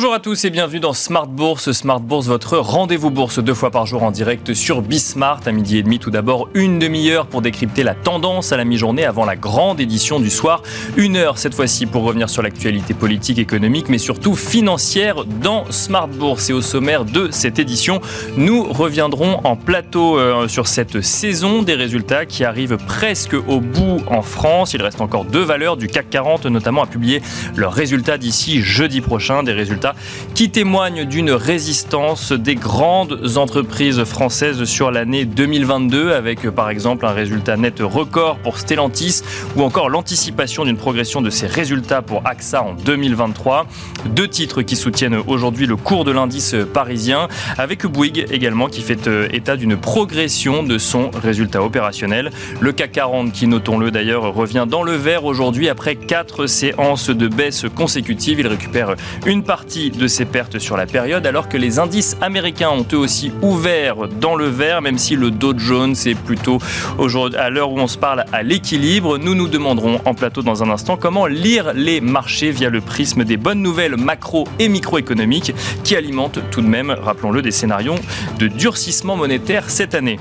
Bonjour à tous et bienvenue dans Smart Bourse. Smart Bourse, votre rendez-vous bourse deux fois par jour en direct sur Bismart à midi et demi. Tout d'abord, une demi-heure pour décrypter la tendance à la mi-journée avant la grande édition du soir. Une heure cette fois-ci pour revenir sur l'actualité politique, économique, mais surtout financière dans Smart Bourse. Et au sommaire de cette édition, nous reviendrons en plateau euh, sur cette saison des résultats qui arrivent presque au bout en France. Il reste encore deux valeurs du CAC 40, notamment à publier leurs résultats d'ici jeudi prochain. Des résultats qui témoigne d'une résistance des grandes entreprises françaises sur l'année 2022 avec par exemple un résultat net record pour Stellantis ou encore l'anticipation d'une progression de ses résultats pour AXA en 2023. Deux titres qui soutiennent aujourd'hui le cours de l'indice parisien avec Bouygues également qui fait euh, état d'une progression de son résultat opérationnel. Le CAC 40 qui, notons-le d'ailleurs, revient dans le vert aujourd'hui après quatre séances de baisse consécutives. Il récupère une partie de ses pertes sur la période, alors que les indices américains ont eux aussi ouvert dans le vert, même si le Dow Jones est plutôt à l'heure où on se parle, à l'équilibre. Nous nous demanderons en plateau dans un instant comment lire les marchés via le prisme des bonnes nouvelles macro et microéconomiques qui alimentent tout de même, rappelons-le, des scénarios de durcissement monétaire cette année.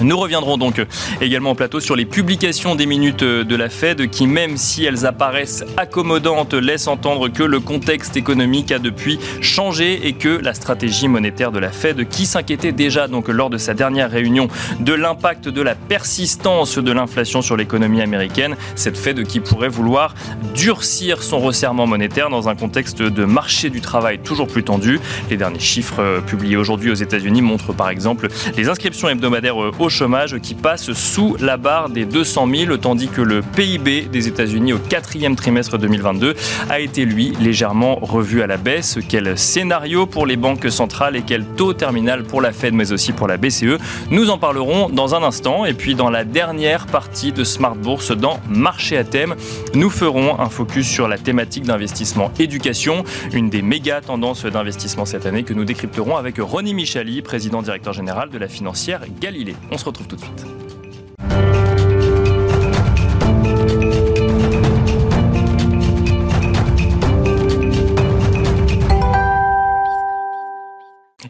Nous reviendrons donc également au plateau sur les publications des minutes de la Fed qui, même si elles apparaissent accommodantes, laissent entendre que le contexte économique a depuis changé et que la stratégie monétaire de la Fed, qui s'inquiétait déjà donc lors de sa dernière réunion de l'impact de la persistance de l'inflation sur l'économie américaine, cette Fed qui pourrait vouloir durcir son resserrement monétaire dans un contexte de marché du travail toujours plus tendu. Les derniers chiffres publiés aujourd'hui aux États-Unis montrent par exemple les inscriptions hebdomadaires au chômage qui passe sous la barre des 200 000, tandis que le PIB des États-Unis au quatrième trimestre 2022 a été, lui, légèrement revu à la baisse. Quel scénario pour les banques centrales et quel taux terminal pour la Fed, mais aussi pour la BCE Nous en parlerons dans un instant. Et puis, dans la dernière partie de Smart Bourse, dans Marché à thème, nous ferons un focus sur la thématique d'investissement éducation, une des méga tendances d'investissement cette année que nous décrypterons avec Ronnie Michali, président directeur général de la financière Galilée. Se retrouve tout de suite.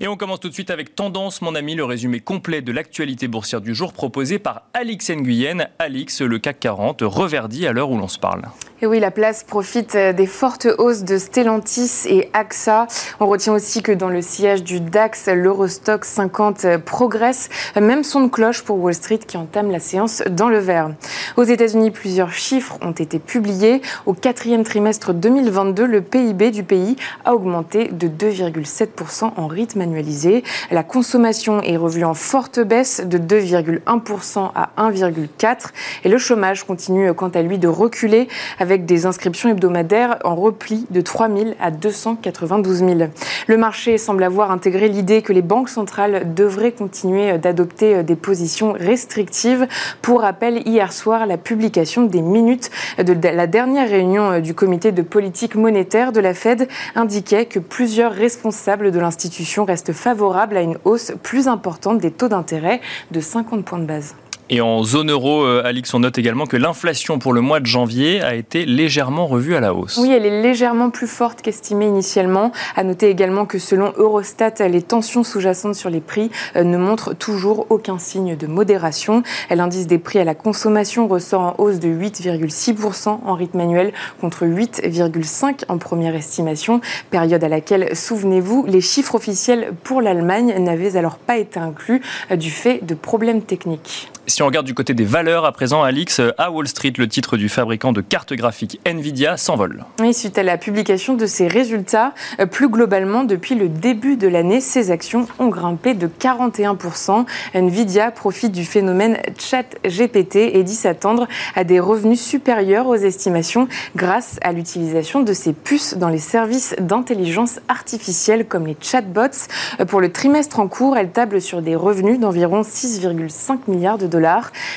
Et on commence tout de suite avec Tendance, mon ami, le résumé complet de l'actualité boursière du jour proposé par Alix Nguyen. Alix, le CAC 40, reverdit à l'heure où l'on se parle. Et oui, la place profite euh, des fortes hausses de Stellantis et AXA. On retient aussi que dans le sillage du DAX, l'Eurostock 50 euh, progresse. Même son de cloche pour Wall Street qui entame la séance dans le vert. Aux États-Unis, plusieurs chiffres ont été publiés. Au quatrième trimestre 2022, le PIB du pays a augmenté de 2,7% en rythme annualisé. La consommation est revue en forte baisse de 2,1% à 1,4%. Et le chômage continue quant à lui de reculer des inscriptions hebdomadaires en repli de 3 000 à 292 000. Le marché semble avoir intégré l'idée que les banques centrales devraient continuer d'adopter des positions restrictives. Pour rappel, hier soir, la publication des minutes de la dernière réunion du comité de politique monétaire de la Fed indiquait que plusieurs responsables de l'institution restent favorables à une hausse plus importante des taux d'intérêt de 50 points de base. Et en zone euro, euh, Alix, on note également que l'inflation pour le mois de janvier a été légèrement revue à la hausse. Oui, elle est légèrement plus forte qu'estimée initialement. À noter également que selon Eurostat, les tensions sous-jacentes sur les prix euh, ne montrent toujours aucun signe de modération. L'indice des prix à la consommation ressort en hausse de 8,6% en rythme annuel contre 8,5% en première estimation, période à laquelle, souvenez-vous, les chiffres officiels pour l'Allemagne n'avaient alors pas été inclus euh, du fait de problèmes techniques. Si on regarde du côté des valeurs, à présent, Alix, à Wall Street, le titre du fabricant de cartes graphiques Nvidia s'envole. Suite à la publication de ses résultats, euh, plus globalement, depuis le début de l'année, ses actions ont grimpé de 41%. Nvidia profite du phénomène chat GPT et dit s'attendre à des revenus supérieurs aux estimations grâce à l'utilisation de ses puces dans les services d'intelligence artificielle comme les chatbots. Euh, pour le trimestre en cours, elle table sur des revenus d'environ 6,5 milliards de dollars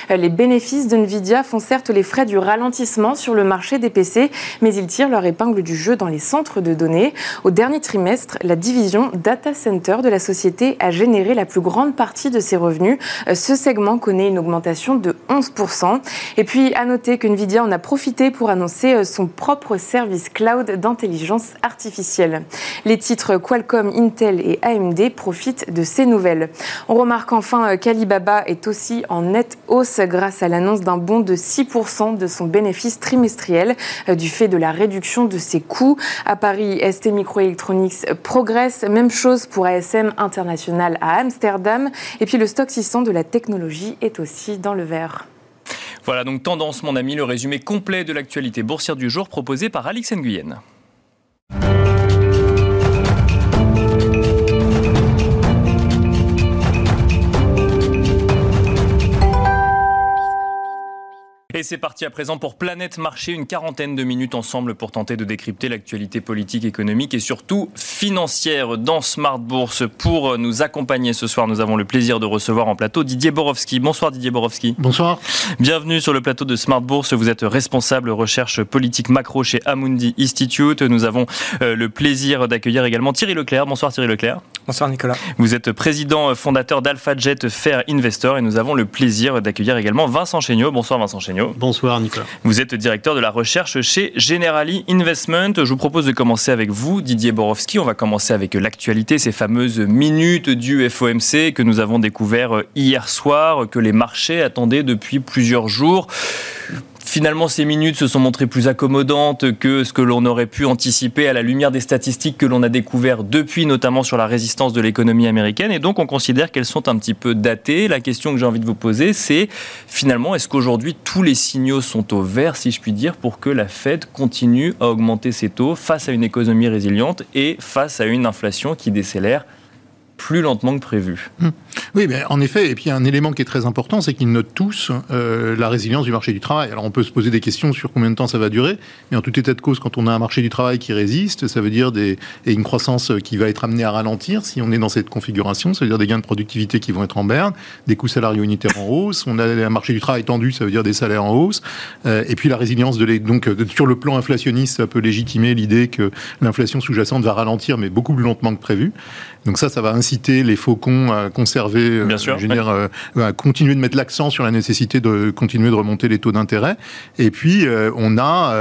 Les bénéfices de Nvidia font certes les frais du ralentissement sur le marché des PC, mais ils tirent leur épingle du jeu dans les centres de données. Au dernier trimestre, la division Data Center de la société a généré la plus grande partie de ses revenus. Ce segment connaît une augmentation de 11%. Et puis, à noter que Nvidia en a profité pour annoncer son propre service cloud d'intelligence artificielle. Les titres Qualcomm, Intel et AMD profitent de ces nouvelles. On remarque enfin qu'Alibaba est aussi en nette hausse grâce à l'annonce d'un bond de 6% de son bénéfice trimestriel euh, du fait de la réduction de ses coûts. À Paris, ST Microelectronics progresse. Même chose pour ASM International à Amsterdam. Et puis le stock 600 de la technologie est aussi dans le vert. Voilà donc tendance, mon ami, le résumé complet de l'actualité boursière du jour proposé par Alix Nguyen. Et c'est parti à présent pour Planète Marché, une quarantaine de minutes ensemble pour tenter de décrypter l'actualité politique, économique et surtout financière dans Smart Bourse. Pour nous accompagner ce soir, nous avons le plaisir de recevoir en plateau Didier Borowski. Bonsoir Didier Borowski. Bonsoir. Bienvenue sur le plateau de Smart Bourse. Vous êtes responsable recherche politique macro chez Amundi Institute. Nous avons euh, le plaisir d'accueillir également Thierry Leclerc. Bonsoir Thierry Leclerc. Bonsoir Nicolas. Vous êtes président fondateur d'AlphaJet Fair Investor et nous avons le plaisir d'accueillir également Vincent Chéniaud. Bonsoir Vincent Chéniaud. Bonsoir Nicolas. Vous êtes directeur de la recherche chez Generali Investment. Je vous propose de commencer avec vous, Didier Borowski. On va commencer avec l'actualité, ces fameuses minutes du FOMC que nous avons découvert hier soir, que les marchés attendaient depuis plusieurs jours. Finalement, ces minutes se sont montrées plus accommodantes que ce que l'on aurait pu anticiper à la lumière des statistiques que l'on a découvert depuis, notamment sur la résistance de l'économie américaine. Et donc, on considère qu'elles sont un petit peu datées. La question que j'ai envie de vous poser, c'est finalement, est-ce qu'aujourd'hui tous les signaux sont au vert, si je puis dire, pour que la Fed continue à augmenter ses taux face à une économie résiliente et face à une inflation qui décélère plus lentement que prévu? Hum. Oui, mais en effet, et puis un élément qui est très important, c'est qu'ils notent tous euh, la résilience du marché du travail. Alors on peut se poser des questions sur combien de temps ça va durer, mais en tout état de cause, quand on a un marché du travail qui résiste, ça veut dire des, et une croissance qui va être amenée à ralentir si on est dans cette configuration, ça veut dire des gains de productivité qui vont être en berne, des coûts salariaux unitaires en hausse, on a un marché du travail tendu, ça veut dire des salaires en hausse, euh, et puis la résilience de les, donc sur le plan inflationniste, ça peut légitimer l'idée que l'inflation sous-jacente va ralentir, mais beaucoup plus lentement que prévu. Donc ça, ça va inciter les faucons à conserver, euh, Bien sûr, je veux dire, euh, à continuer de mettre l'accent sur la nécessité de continuer de remonter les taux d'intérêt. Et puis, euh, on a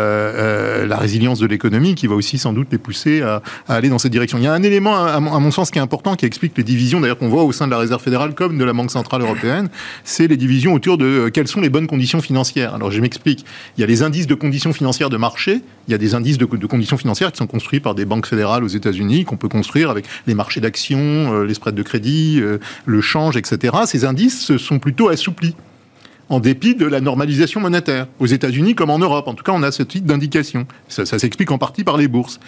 la résilience de l'économie qui va aussi sans doute les pousser à, aller dans cette direction. Il y a un élément, à mon, sens, qui est important, qui explique les divisions, d'ailleurs, qu'on voit au sein de la Réserve fédérale comme de la Banque centrale européenne, c'est les divisions autour de quelles sont les bonnes conditions financières. Alors, je m'explique. Il y a les indices de conditions financières de marché, il y a des indices de, de conditions financières qui sont construits par des banques fédérales aux États-Unis, qu'on peut construire avec les marchés euh, les spreads de crédit, euh, le change, etc., ces indices sont plutôt assouplis en dépit de la normalisation monétaire, aux États-Unis comme en Europe. En tout cas, on a ce type d'indication. Ça, s'explique en partie par les bourses.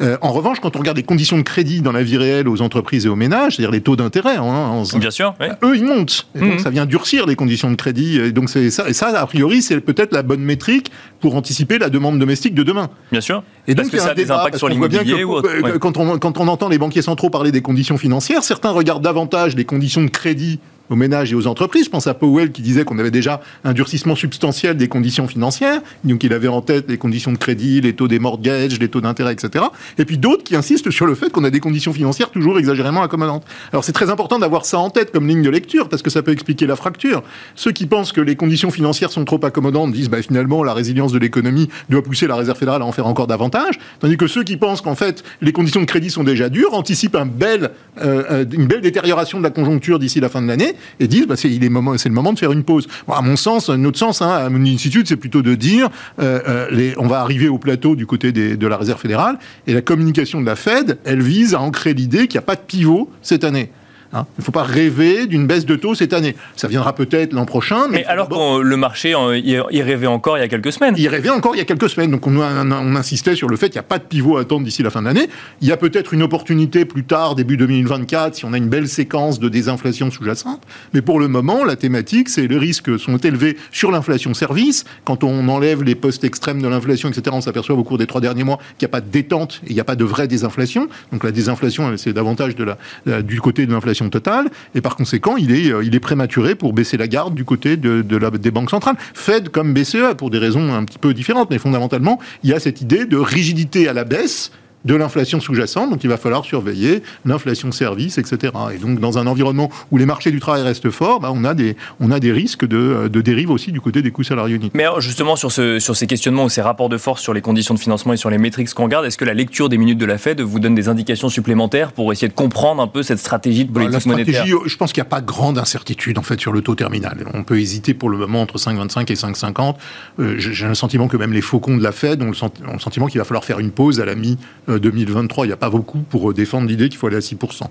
Euh, en revanche, quand on regarde les conditions de crédit dans la vie réelle aux entreprises et aux ménages, c'est-à-dire les taux d'intérêt, hein, bien sûr, eux ils montent. Et donc mmh. ça vient durcir les conditions de crédit. Et donc c'est ça. Et ça, a priori, c'est peut-être la bonne métrique pour anticiper la demande domestique de demain. Bien sûr. Et donc, que ça a des impacts sur l'immobilier ou autre. Quand, on, quand on entend les banquiers centraux parler des conditions financières, certains regardent davantage les conditions de crédit aux ménages et aux entreprises. Je pense à Powell qui disait qu'on avait déjà un durcissement substantiel des conditions financières. Donc il avait en tête les conditions de crédit, les taux des mortgages, les taux d'intérêt, etc. Et puis d'autres qui insistent sur le fait qu'on a des conditions financières toujours exagérément accommodantes. Alors c'est très important d'avoir ça en tête comme ligne de lecture parce que ça peut expliquer la fracture. Ceux qui pensent que les conditions financières sont trop accommodantes disent bah, finalement la résilience de l'économie doit pousser la réserve fédérale à en faire encore davantage. Tandis que ceux qui pensent qu'en fait les conditions de crédit sont déjà dures anticipent un bel, euh, euh, une belle détérioration de la conjoncture d'ici la fin de l'année et disent bah, c'est le moment de faire une pause. à mon sens, notre sens, hein, à mon institut, c'est plutôt de dire euh, euh, on va arriver au plateau du côté de la réserve fédérale et la communication de la Fed, elle vise à ancrer l'idée qu'il n'y a pas de pivot cette année. Hein. Il ne faut pas rêver d'une baisse de taux cette année. Ça viendra peut-être l'an prochain. Mais, alors que le marché y rêvait encore il y a quelques semaines. Il rêvait encore il y a quelques semaines. Donc on, on insistait sur le fait qu'il n'y a pas de pivot à attendre d'ici la fin de l'année. Il y a peut-être une opportunité plus tard, début 2024, si on a une belle séquence de désinflation sous-jacente. Mais pour le moment, la thématique, c'est les risques sont élevés sur l'inflation service. Quand on enlève les postes extrêmes de l'inflation, etc., on s'aperçoit au cours des trois derniers mois qu'il n'y a pas de détente et il n'y a pas de vraie désinflation. Donc la désinflation, c'est davantage de la, du côté de l'inflation totale, et par conséquent, il est, il est prématuré pour baisser la garde du côté de, la, des banques centrales. Fed comme BCE, pour des raisons un petit peu différentes, mais fondamentalement, il y a cette idée de rigidité à la baisse de l'inflation sous-jacente, donc il va falloir surveiller l'inflation service, etc. Et donc dans un environnement où les marchés du travail restent forts, bah, on, a des, on a des risques de, de dérive aussi du côté des coûts salariaux uniques. Mais justement sur, ce, sur ces questionnements ou ces rapports de force sur les conditions de financement et sur les métriques qu'on regarde, est-ce que la lecture des minutes de la Fed vous donne des indications supplémentaires pour essayer de comprendre un peu cette stratégie de politique bah, la stratégie, Je pense qu'il n'y a pas grande incertitude en fait sur le taux terminal. On peut hésiter pour le moment entre 5,25 et 5,50. Euh, j'ai le sentiment que même les faucons de la Fed ont le, sentiment qu'il va falloir faire une pause à la mi- euh, 2023, il n'y a pas beaucoup pour défendre l'idée qu'il faut aller à 6%.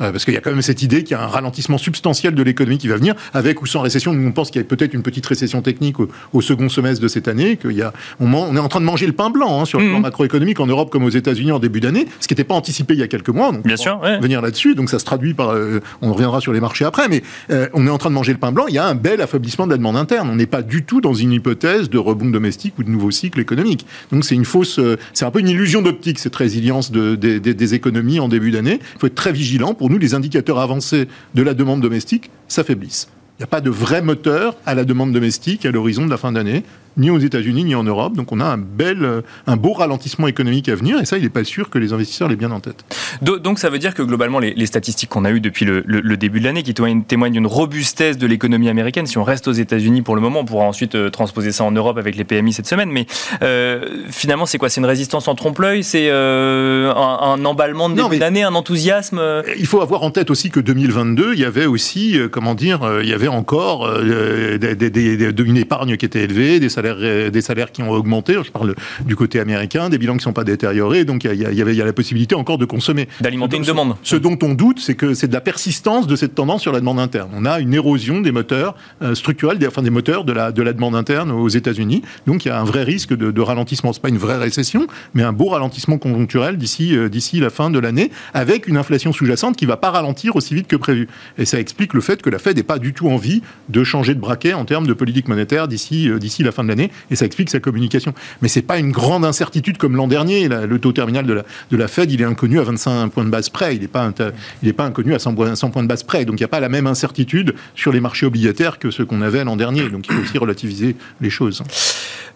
Euh, parce qu'il y a quand même cette idée qu'il y a un ralentissement substantiel de l'économie qui va venir, avec ou sans récession. Nous, on pense qu'il y a peut-être une petite récession technique au, second semestre de cette année, qu'il y a, on, est en train de manger le pain blanc hein, sur le plan mmh. macroéconomique en Europe comme aux États-Unis en début d'année, ce qui n'était pas anticipé il y a quelques mois. Donc Bien sûr, venir là-dessus. Donc ça se traduit par, euh, on reviendra sur les marchés après, mais euh, on est en train de manger le pain blanc. Il y a un bel affaiblissement de la demande interne. On n'est pas du tout dans une hypothèse de rebond domestique ou de nouveau cycle économique. Donc c'est une fausse, c'est un peu une illusion d'optique cette résilience de, des, économies en début d'année. Il faut être très vigilant. Pour nous, les indicateurs avancés de la demande domestique s'affaiblissent. Il n'y a pas de vrai moteur à la demande domestique à l'horizon de la fin d'année ni aux États-Unis, ni en Europe. Donc on a un bel, euh, un beau ralentissement économique à venir, et ça, il n'est pas sûr que les investisseurs l'aient bien en tête. Donc ça veut dire que globalement, les, statistiques qu'on a eues depuis le, début de l'année, qui témoignent d'une robustesse de l'économie américaine, si on reste aux États-Unis pour le moment, on pourra ensuite euh, transposer ça en Europe avec les PMI cette semaine, mais euh, finalement, c'est quoi? C'est une résistance en trompe-l'œil? C'est un, emballement de début d'année, un enthousiasme? Il faut avoir en tête aussi que 2022, il y avait aussi, comment dire, il y avait encore une épargne qui était élevée, des salaires euh, des salaires qui ont augmenté. Je parle du côté américain, des bilans qui ne sont pas détériorés. Donc il y, a la possibilité encore de consommer. D'alimenter une demande. Ce dont on doute, c'est que c'est de la persistance de cette tendance sur la demande interne. On a une érosion des moteurs euh, structurels, des, enfin des moteurs de la, de la demande interne aux États-Unis. Donc il y a un vrai risque de, de ralentissement. Ce pas une vraie récession, mais un beau ralentissement conjoncturel d'ici euh, d'ici la fin de l'année, avec une inflation sous-jacente qui ne va pas ralentir aussi vite que prévu. Et ça explique le fait que la Fed n'ait pas du tout envie de changer de braquet en termes de politique monétaire d'ici d'ici la fin de l'année et ça explique sa communication. Mais c'est pas une grande incertitude comme l'an dernier. le taux terminal de la, de la Fed, il est inconnu à 25 points de base près. Il n'est pas, pas inconnu à 100 points, de base près. Donc il n'y a pas la même incertitude sur les marchés obligataires que ce qu'on avait l'an dernier. Donc il faut aussi relativiser les choses.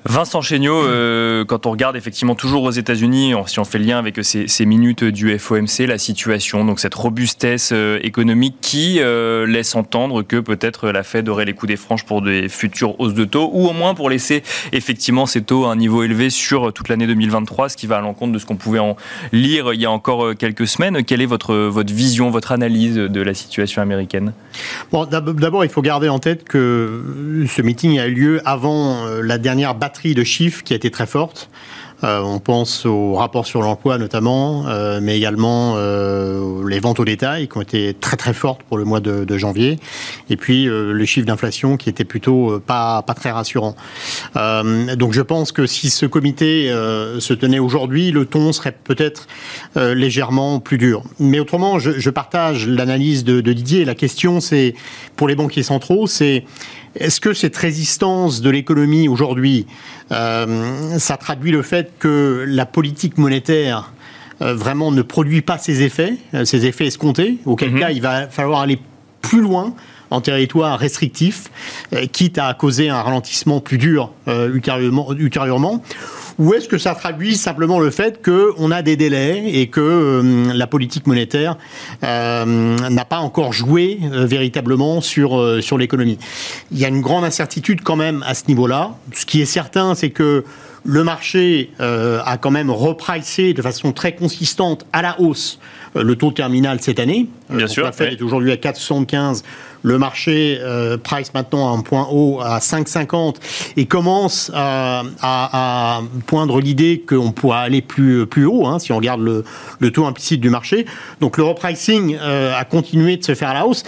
Vincent Chéniaud, euh, quand on regarde effectivement toujours aux États-Unis, si on fait le lien avec ces, ces, minutes du FOMC, la situation, donc cette robustesse euh, économique qui euh, laisse entendre que peut-être la Fed aurait les coups des franches pour des futures hausses de taux, ou au moins pour laisser effectivement ces taux un niveau élevé sur toute l'année 2023, ce qui va à l'encontre de ce qu'on pouvait en lire il y a encore quelques semaines. Quelle est votre, vision, votre analyse de la situation américaine? D'abord, il faut garder en tête que ce meeting a eu lieu avant la dernière bataille de chiffres qui a été très forte. Euh, on pense au rapport sur l'emploi notamment, euh, mais également euh, les ventes au détail qui ont été très très fortes pour le mois de, janvier, et puis le chiffre d'inflation qui était plutôt pas pas très rassurant. donc je pense que si ce comité se tenait aujourd'hui, le ton serait peut-être légèrement plus dur. Mais autrement, je, partage l'analyse de, de Didier. La question, c'est pour les banquiers centraux, c'est est-ce que cette résistance de l'économie aujourd'hui, euh, ça traduit le fait que la politique monétaire euh, vraiment ne produit pas ses effets, euh, ses effets escomptés, auquel mhm. cas il va falloir aller plus loin en territoire restrictif, quitte à causer un ralentissement plus dur ultérieurement, ultérieurement? Ou est-ce que ça traduit simplement le fait qu'on a des délais et que euh, la politique monétaire euh, n'a pas encore joué euh, véritablement sur, sur l'économie? Il y a une grande incertitude quand même à ce niveau-là. Ce qui est certain, c'est que le marché a quand même repricé de façon très consistante à la hausse le taux terminal cette année. Bien sûr. La Fed est aujourd'hui à 4,75 le marché euh, price maintenant à un point haut à 5,50 et commence à, à, poindre l'idée qu'on pourra aller plus, plus haut hein, si on regarde le, le, taux implicite du marché. Donc le repricing euh, a continué de se faire à la hausse.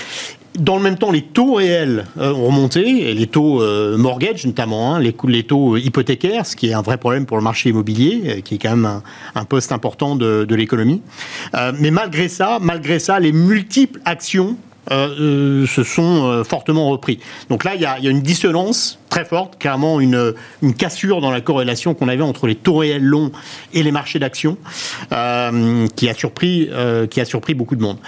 Dans le même temps, les taux réels euh, ont remonté, et les taux mortgage notamment, hein, les, les, taux hypothécaires, ce qui est un vrai problème pour le marché immobilier, qui est quand même un, poste important de, de l'économie. mais malgré ça, malgré ça, les multiples actions euh, euh, se sont euh, fortement repris. Donc là, il y, a, une dissonance très forte, clairement une, cassure dans la corrélation qu'on avait entre les taux réels longs et les marchés d'actions, qui qui a surpris beaucoup de monde.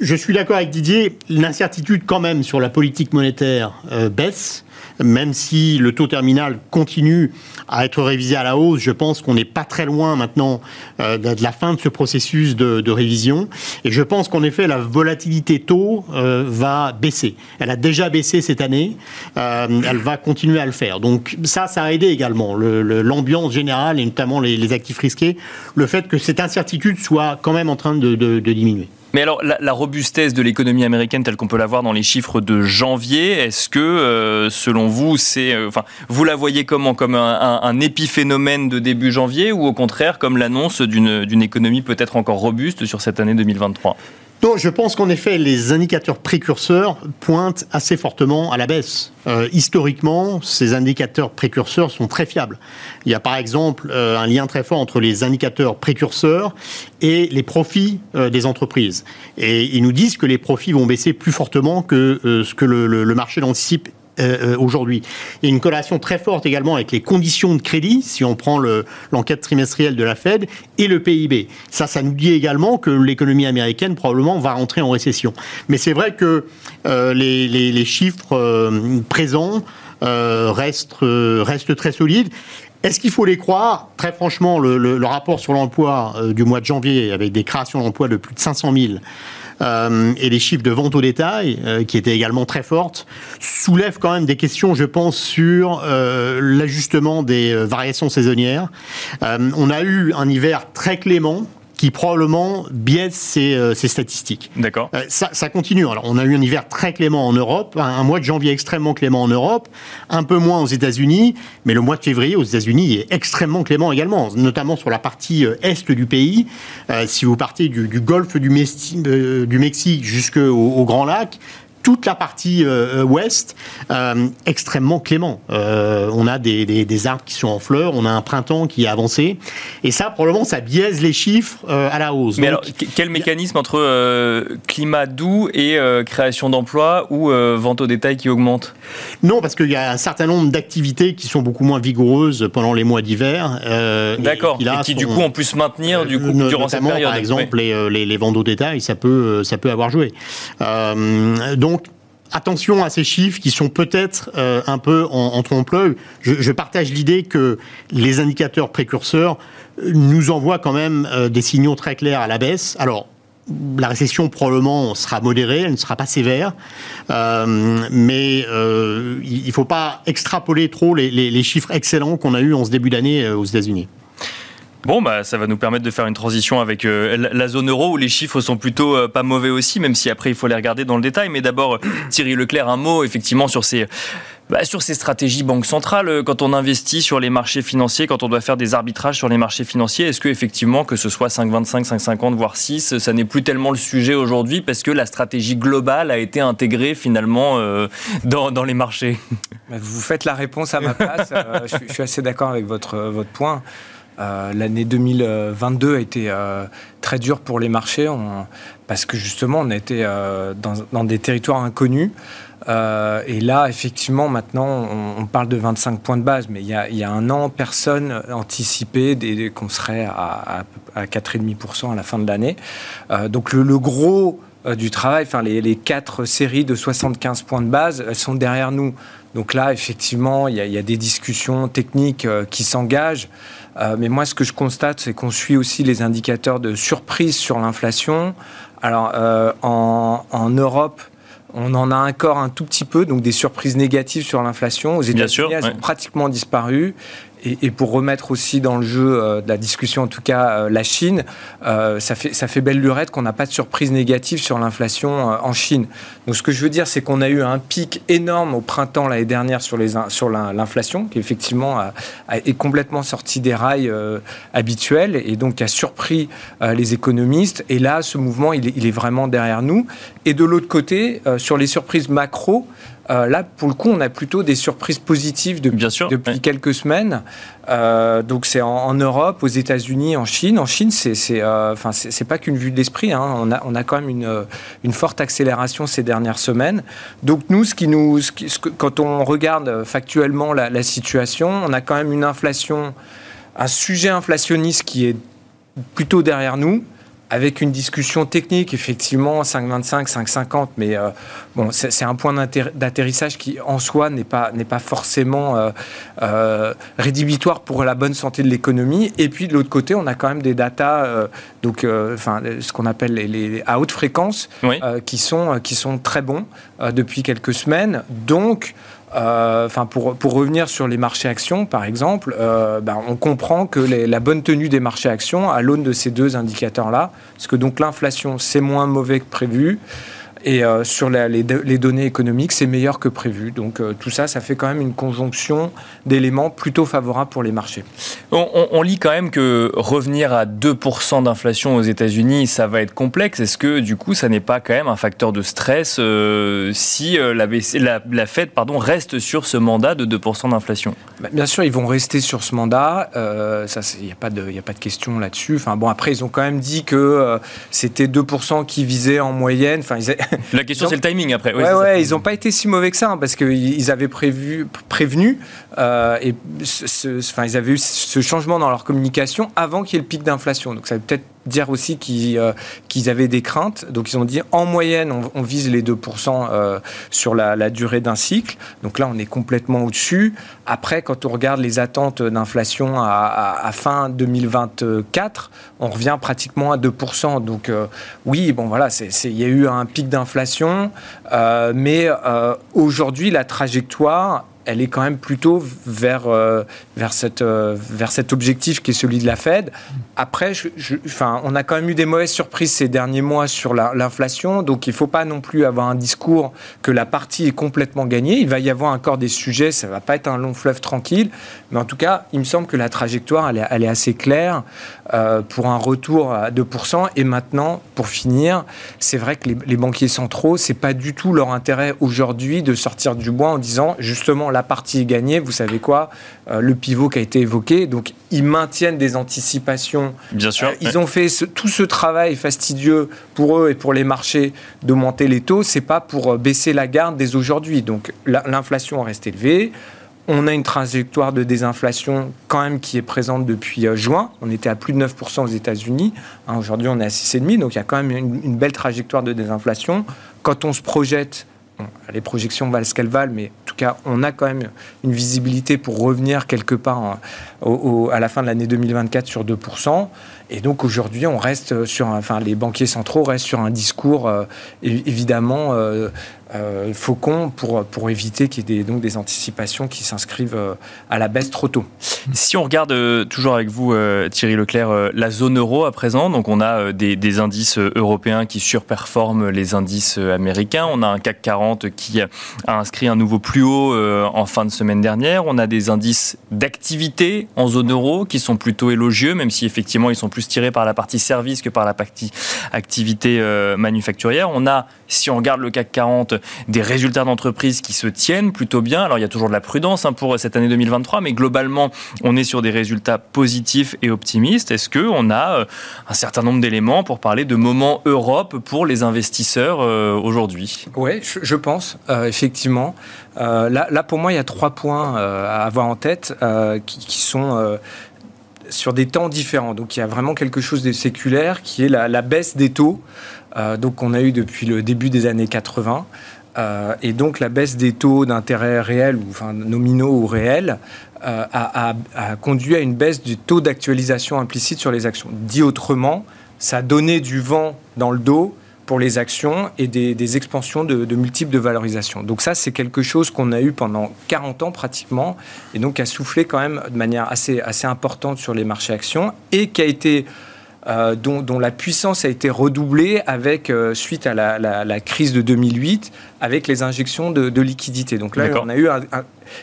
je suis d'accord avec Didier, l'incertitude quand même sur la politique monétaire baisse même si le taux terminal continue à être révisé à la hausse, je pense qu'on n'est pas très loin maintenant euh, de la fin de ce processus de, révision. Et je pense qu'en effet, la volatilité taux euh, va baisser. Elle a déjà baissé cette année, euh, elle va continuer à le faire. Donc ça, ça a aidé également l'ambiance générale et notamment les, actifs risqués, le fait que cette incertitude soit quand même en train de diminuer. Mais alors, la, robustesse de l'économie américaine telle qu'on peut la voir dans les chiffres de janvier, est-ce que, euh, selon vous, c'est, euh, vous la voyez Comme un, épiphénomène de début janvier ou au contraire comme l'annonce d'une économie peut-être encore robuste sur cette année 2023 donc, je pense qu'en effet, les indicateurs précurseurs pointent assez fortement à la baisse. Euh, historiquement, ces indicateurs précurseurs sont très fiables. Il y a par exemple euh, un lien très fort entre les indicateurs précurseurs et les profits euh, des entreprises. Et ils nous disent que les profits vont baisser plus fortement que ce que le, le marché l'anticipe euh, euh, aujourd'hui. Il y a une corrélation très forte également avec les conditions de crédit, si on prend l'enquête trimestrielle de la Fed, et le PIB. Ça, ça nous dit également que l'économie américaine probablement va rentrer en récession. Mais c'est vrai que euh, les, chiffres présents restent, très solides. Est-ce qu'il faut les croire? Très franchement, le rapport sur l'emploi du mois de janvier, avec des créations d'emplois de plus de 500 000, euh, et les chiffres de vente au détail, euh, qui étaient également très fortes, soulèvent quand même des questions, je pense, sur euh, l'ajustement des variations saisonnières. on a eu un hiver très clément qui probablement biaise ces, euh, statistiques. D'accord. Euh, ça, ça, continue. Alors, on a eu un hiver très clément en Europe, un, mois de janvier extrêmement clément en Europe, un peu moins aux États-Unis, mais le mois de février aux États-Unis est extrêmement clément également, notamment sur la partie euh, est du pays. si vous partez du, golfe du, du Mexique jusqu'au au Grand Lac, toute la partie euh, ouest euh, extrêmement clément. Euh, on a des, arbres qui sont en fleurs, on a un printemps qui est avancé, et ça probablement ça biaise les chiffres à la hausse. Mais alors quel mécanisme entre climat doux et création d'emplois ou vente au détail qui augmente? Non, parce qu'il y a un certain nombre d'activités qui sont beaucoup moins vigoureuses pendant les mois d'hiver. D'accord. Et, qui du coup ont pu se maintenir du coup, durant cette période. Par exemple, les, les, les, ventes au détail, ça peut ça peut avoir joué. donc attention à ces chiffres qui sont peut-être euh, un peu en, trompe-l'œil. Je, partage l'idée que les indicateurs précurseurs nous envoient quand même euh, des signaux très clairs à la baisse. Alors, la récession probablement sera modérée, elle ne sera pas sévère, euh, mais il ne faut pas extrapoler trop les, chiffres excellents qu'on a eus en ce début d'année aux États-Unis. Bon, bah, ça va nous permettre de faire une transition avec euh, la zone euro où les chiffres sont plutôt euh, pas mauvais aussi, même si après il faut les regarder dans le détail. Mais d'abord, euh, Thierry Leclerc, un mot effectivement sur ces, bah, stratégies banques centrales. Quand on investit sur les marchés financiers, quand on doit faire des arbitrages sur les marchés financiers, est-ce que effectivement que ce soit 5,25, 5,50, voire 6, ça n'est plus tellement le sujet aujourd'hui parce que la stratégie globale a été intégrée finalement dans, les marchés? Vous faites la réponse à ma place. je, suis assez d'accord avec votre point. Euh, l'année 2022 a été euh, très dure pour les marchés parce que justement on été euh, dans, des territoires inconnus. et là, effectivement, maintenant, on, parle de 25 points de base, mais il y a, un an, personne anticipait qu'on serait à, à, 4,5% à la fin de l'année. donc le, gros du travail, enfin les, les, quatre séries de 75 points de base, elles sont derrière nous. Donc là, effectivement, il y, a des discussions techniques qui s'engagent. Euh, mais moi, ce que je constate, c'est qu'on suit aussi les indicateurs de surprise sur l'inflation. Alors, euh, en, en, Europe, on en a encore un tout petit peu, donc des surprises négatives sur l'inflation. Aux États-Unis, elles ont pratiquement disparu et, pour remettre aussi dans le jeu euh, de la discussion, en tout cas euh, la Chine, euh, ça, fait, ça fait belle lurette qu'on n'a pas de surprise négative sur l'inflation en Chine. Donc ce que je veux dire, c'est qu'on a eu un pic énorme au printemps l'année dernière sur, les, sur l'inflation, qui effectivement est complètement sorti des rails habituels et donc a surpris les économistes. Et là, ce mouvement, il est vraiment derrière nous. Et de l'autre côté, sur les surprises macro, euh, là, pour le coup, on a plutôt des surprises positives depuis, depuis quelques semaines. Euh, donc, c'est en, Europe, aux États-Unis, en Chine. En Chine, c'est euh, enfin c'est pas qu'une vue de l'esprit. Hein. On, a, on a quand même une, une, forte accélération ces dernières semaines. Donc, nous, ce qui nous, quand on regarde factuellement la, la situation, on a quand même une inflation, un sujet inflationniste qui est plutôt derrière nous avec une discussion technique, effectivement, 5,25, 5,50, mais euh, bon, c'est un point d'atterrissage qui, en soi, n'est pas, pas forcément euh, euh, rédhibitoire pour la bonne santé de l'économie. Et puis, de l'autre côté, on a quand même des datas, donc, enfin, ce qu'on appelle les, à haute fréquence, qui, sont, qui sont très bons depuis quelques semaines. Donc, euh, enfin, pour, pour, revenir sur les marchés actions, par exemple, euh, ben, on comprend que la bonne tenue des marchés actions à l'aune de ces deux indicateurs-là, parce que donc l'inflation, c'est moins mauvais que prévu. Et euh, sur les, données économiques, c'est meilleur que prévu. Donc euh, tout ça, ça fait quand même une conjonction d'éléments plutôt favorables pour les marchés. On, lit quand même que revenir à 2% d'inflation aux États-Unis, ça va être complexe. Est-ce que du coup, ça n'est pas quand même un facteur de stress euh, si la, la, Fed pardon, reste sur ce mandat de 2% d'inflation? Bah, Bien sûr, ils vont rester sur ce mandat. il n'y a, pas de, a pas de question là-dessus. Enfin, bon, après, ils ont quand même dit que c'était 2% qui visaient en moyenne. Enfin, ils La question, c'est le timing après. Ouais, ouais, ils n'ont pas été si mauvais que ça, hein, parce qu'ils avaient prévu, prévenu, euh, et enfin, ils avaient eu ce changement dans leur communication avant qu'il y ait le pic d'inflation. Donc ça peut-être dire aussi euh, qu'ils avaient des craintes. Donc ils ont dit en moyenne, on, vise les 2% euh, sur la, durée d'un cycle. Donc là, on est complètement au-dessus. Après, quand on regarde les attentes d'inflation à, fin 2024, on revient pratiquement à 2%. Donc euh, oui, bon voilà, il y a eu un pic d'inflation, mais aujourd'hui, la trajectoire elle est quand même plutôt vers, euh, vers, cette, euh, vers cet objectif qui est celui de la Fed. Après, enfin, on a quand même eu des mauvaises surprises ces derniers mois sur l'inflation, donc il ne faut pas non plus avoir un discours que la partie est complètement gagnée. Il va y avoir encore des sujets, ça ne va pas être un long fleuve tranquille, mais en tout cas, il me semble que la trajectoire, elle est, assez claire euh, pour un retour à 2%. Et maintenant, pour finir, c'est vrai que les, les banquiers centraux, c'est pas du tout leur intérêt aujourd'hui de sortir du bois en disant justement la partie est gagnée, vous savez quoi, euh, le pivot qui a été évoqué, donc ils maintiennent des anticipations. Bien sûr. Euh, ils ont fait tout ce travail fastidieux pour eux et pour les marchés d'augmenter les taux, c'est pas pour euh, baisser la garde dès aujourd'hui. Donc l'inflation reste élevée. On a une trajectoire de désinflation quand même qui est présente depuis juin. On était à plus de 9% aux États-Unis. Hein, aujourd'hui, on est à 6,5%. Donc il y a quand même une belle trajectoire de désinflation. Quand on se projette les projections valent ce qu'elles valent, mais on a quand même une visibilité pour revenir quelque part à la fin de l'année 2024 sur 2%. Et donc aujourd'hui, on reste sur, enfin, les banquiers centraux restent sur un discours euh, évidemment euh, euh, faucon pour, pour éviter qu'il y ait des, donc des anticipations qui s'inscrivent à la baisse trop tôt. Si on regarde toujours avec vous, Thierry Leclerc, la zone euro à présent, donc on a des, des, indices européens qui surperforment les indices américains. On a un CAC 40 qui a inscrit un nouveau plus haut en fin de semaine dernière. On a des indices d'activité en zone euro qui sont plutôt élogieux, même si effectivement ils sont plus plus tiré par la partie service que par la partie activité euh, manufacturière. On a, si on regarde le CAC 40, des résultats d'entreprise qui se tiennent plutôt bien. Alors il y a toujours de la prudence hein, pour cette année 2023, mais globalement, on est sur des résultats positifs et optimistes. Est-ce qu'on a euh, un certain nombre d'éléments pour parler de moment Europe pour les investisseurs euh, aujourd'hui? Oui, je, pense, effectivement. là, pour moi, il y a trois points à avoir en tête qui, sont sur des temps différents. Donc il y a vraiment quelque chose de séculaire qui est la, baisse des taux, euh, donc qu'on a eu depuis le début des années 80. Euh, et donc la baisse des taux d'intérêt réels, ou enfin nominaux ou réels, euh, a, conduit à une baisse du taux d'actualisation implicite sur les actions. Dit autrement, ça donné du vent dans le dos pour les actions et des, expansions de, multiples de valorisation. Donc ça, c'est quelque chose qu'on a eu pendant 40 ans pratiquement, et donc qui a soufflé quand même de manière assez, assez importante sur les marchés actions, et qui a été... Euh, dont, la puissance a été redoublée avec, euh, suite à la, crise de 2008, avec les injections de, liquidités. Donc là, on a eu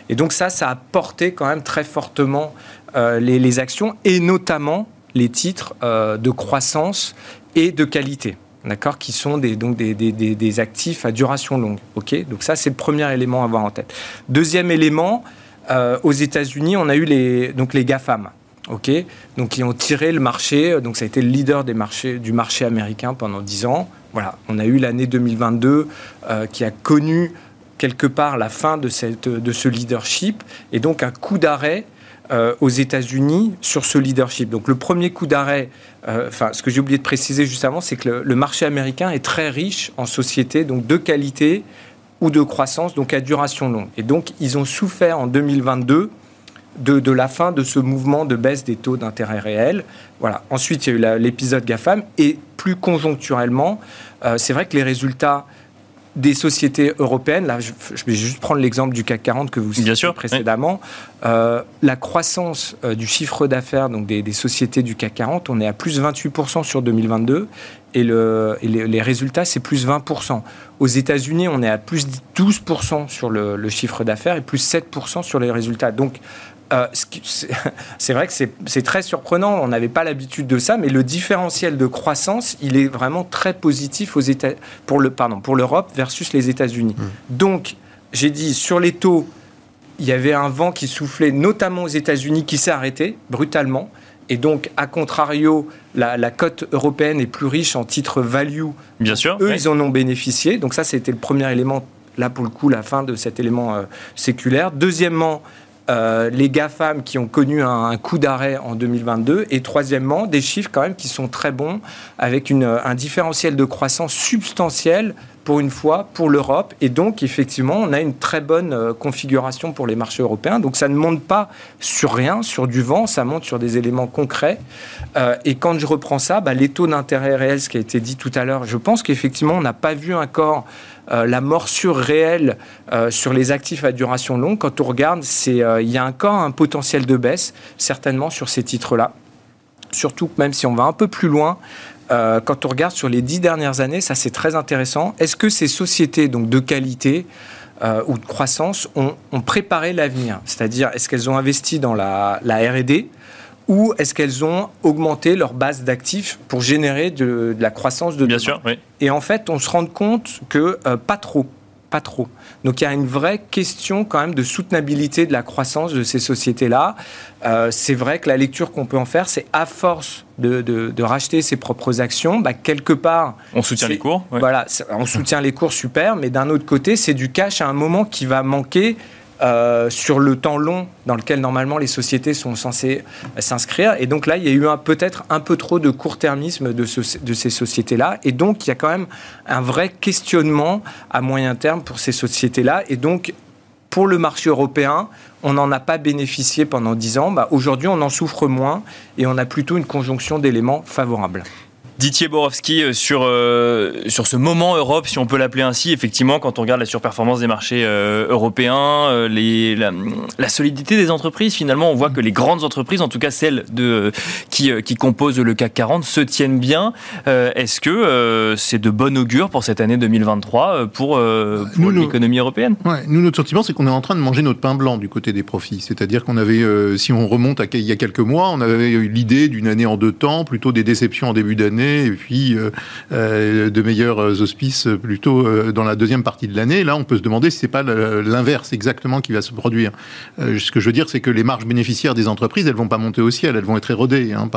et donc ça, ça a porté quand même très fortement euh, les, les, actions et notamment les titres de croissance et de qualité d'accord, qui sont des, donc des, des, des, actifs à duration longue. ok donc ça, c'est le premier élément à avoir en tête. Deuxième élément, euh, aux États-Unis, on a eu les, donc les GAFAM. Ok donc, qui ont tiré le marché. Donc, ça a été le leader des marchés, du marché américain pendant 10 ans. Voilà, on a eu l'année 2022 euh, qui a connu quelque part la fin de, cette, de ce leadership et donc un coup d'arrêt aux États-Unis sur ce leadership. Donc le premier coup d'arrêt, enfin ce que j'ai oublié de préciser juste avant, c'est que le, le, marché américain est très riche en sociétés donc de qualité ou de croissance, donc à duration longue. Et donc ils ont souffert en 2022 de, la fin de ce mouvement de baisse des taux d'intérêt réels. Voilà. Ensuite, il y a eu l'épisode GAFAM. Et plus conjoncturellement, euh, c'est vrai que les résultats des sociétés européennes, là je, vais juste prendre l'exemple du CAC 40 que vous citiez précédemment, euh, la croissance euh, du chiffre d'affaires donc des, sociétés du CAC 40, on est à plus 28% sur 2022 et, le, les, résultats c'est plus 20%. Aux États-Unis, on est à plus 12% sur le, le chiffre d'affaires et plus 7% sur les résultats. Donc euh, c'est vrai que c'est très surprenant, on n'avait pas l'habitude de ça, mais le différentiel de croissance, il est vraiment très positif aux États, pour le pardon pour l'Europe versus les États-Unis. Mmh. Donc, j'ai dit sur les taux, il y avait un vent qui soufflait, notamment aux États-Unis, qui s'est arrêté brutalement. Et donc, à contrario, la, cote européenne est plus riche en titres value. Bien sûr. Eux, ils en ont bénéficié. Donc ça, c'était le premier élément. Là, pour le coup, la fin de cet élément euh, séculaire. Deuxièmement, euh, les GAFAM qui ont connu un, coup d'arrêt en 2022 et troisièmement des chiffres quand même qui sont très bons avec un différentiel de croissance substantiel pour une fois pour l'Europe. Et donc effectivement on a une très bonne euh, configuration pour les marchés européens. Donc ça ne monte pas sur rien sur du vent. Ça monte sur des éléments concrets. Euh, et quand je reprends ça bah, les taux d'intérêt réels ce qui a été dit tout à l'heure je pense qu'effectivement on n'a pas vu encore euh, la morsure réelle sur les actifs à duration longue, quand on regarde, il y a encore un potentiel de baisse, certainement sur ces titres-là. Surtout que même si on va un peu plus loin, quand on regarde sur les dix dernières années, ça c'est très intéressant. Est-ce que ces sociétés donc de qualité ou de croissance ont, préparé l'avenir? C'est-à-dire, est-ce qu'elles ont investi dans la, la R&D ou est-ce qu'elles ont augmenté leur base d'actifs pour générer de, la croissance de Bien sûr, oui. Et en fait, on se rend compte que euh, pas trop. Pas trop. Donc il y a une vraie question quand même de soutenabilité de la croissance de ces sociétés-là. Euh, c'est vrai que la lecture qu'on peut en faire, c'est à force de, racheter ses propres actions, bah, quelque part... On soutient les cours Voilà, on soutient les cours, super, mais d'un autre côté, c'est du cash à un moment qui va manquer euh, sur le temps long dans lequel normalement les sociétés sont censées s'inscrire. Et donc là, il y a eu peut-être un peu trop de court-termisme de, ces sociétés-là. Et donc, il y a quand même un vrai questionnement à moyen terme pour ces sociétés-là. Et donc, pour le marché européen, on n'en a pas bénéficié pendant 10 ans. Bah, Aujourd'hui, on en souffre moins et on a plutôt une conjonction d'éléments favorables. Didier Borowski, euh, sur, euh, sur ce moment Europe, si on peut l'appeler ainsi, effectivement, quand on regarde la surperformance des marchés euh, européens, les, la, solidité des entreprises, finalement, on voit que les grandes entreprises, en tout cas celles de, qui, qui composent le CAC 40, se tiennent bien. Est-ce que c'est de bon augure pour cette année 2023 pour, pour l'économie européenne? Ouais, Nous, notre sentiment, c'est qu'on est en train de manger notre pain blanc du côté des profits. C'est-à-dire qu'on avait, si on remonte à il y a quelques mois, on avait eu l'idée d'une année en deux temps, plutôt des déceptions en début d'année et puis euh, euh, de meilleurs auspices plutôt euh, dans la deuxième partie de l'année. Là, on peut se demander si c'est pas l'inverse exactement qui va se produire. ce que je veux dire, c'est que les marges bénéficiaires des entreprises, elles vont pas monter au ciel, elles vont être érodées. Hein,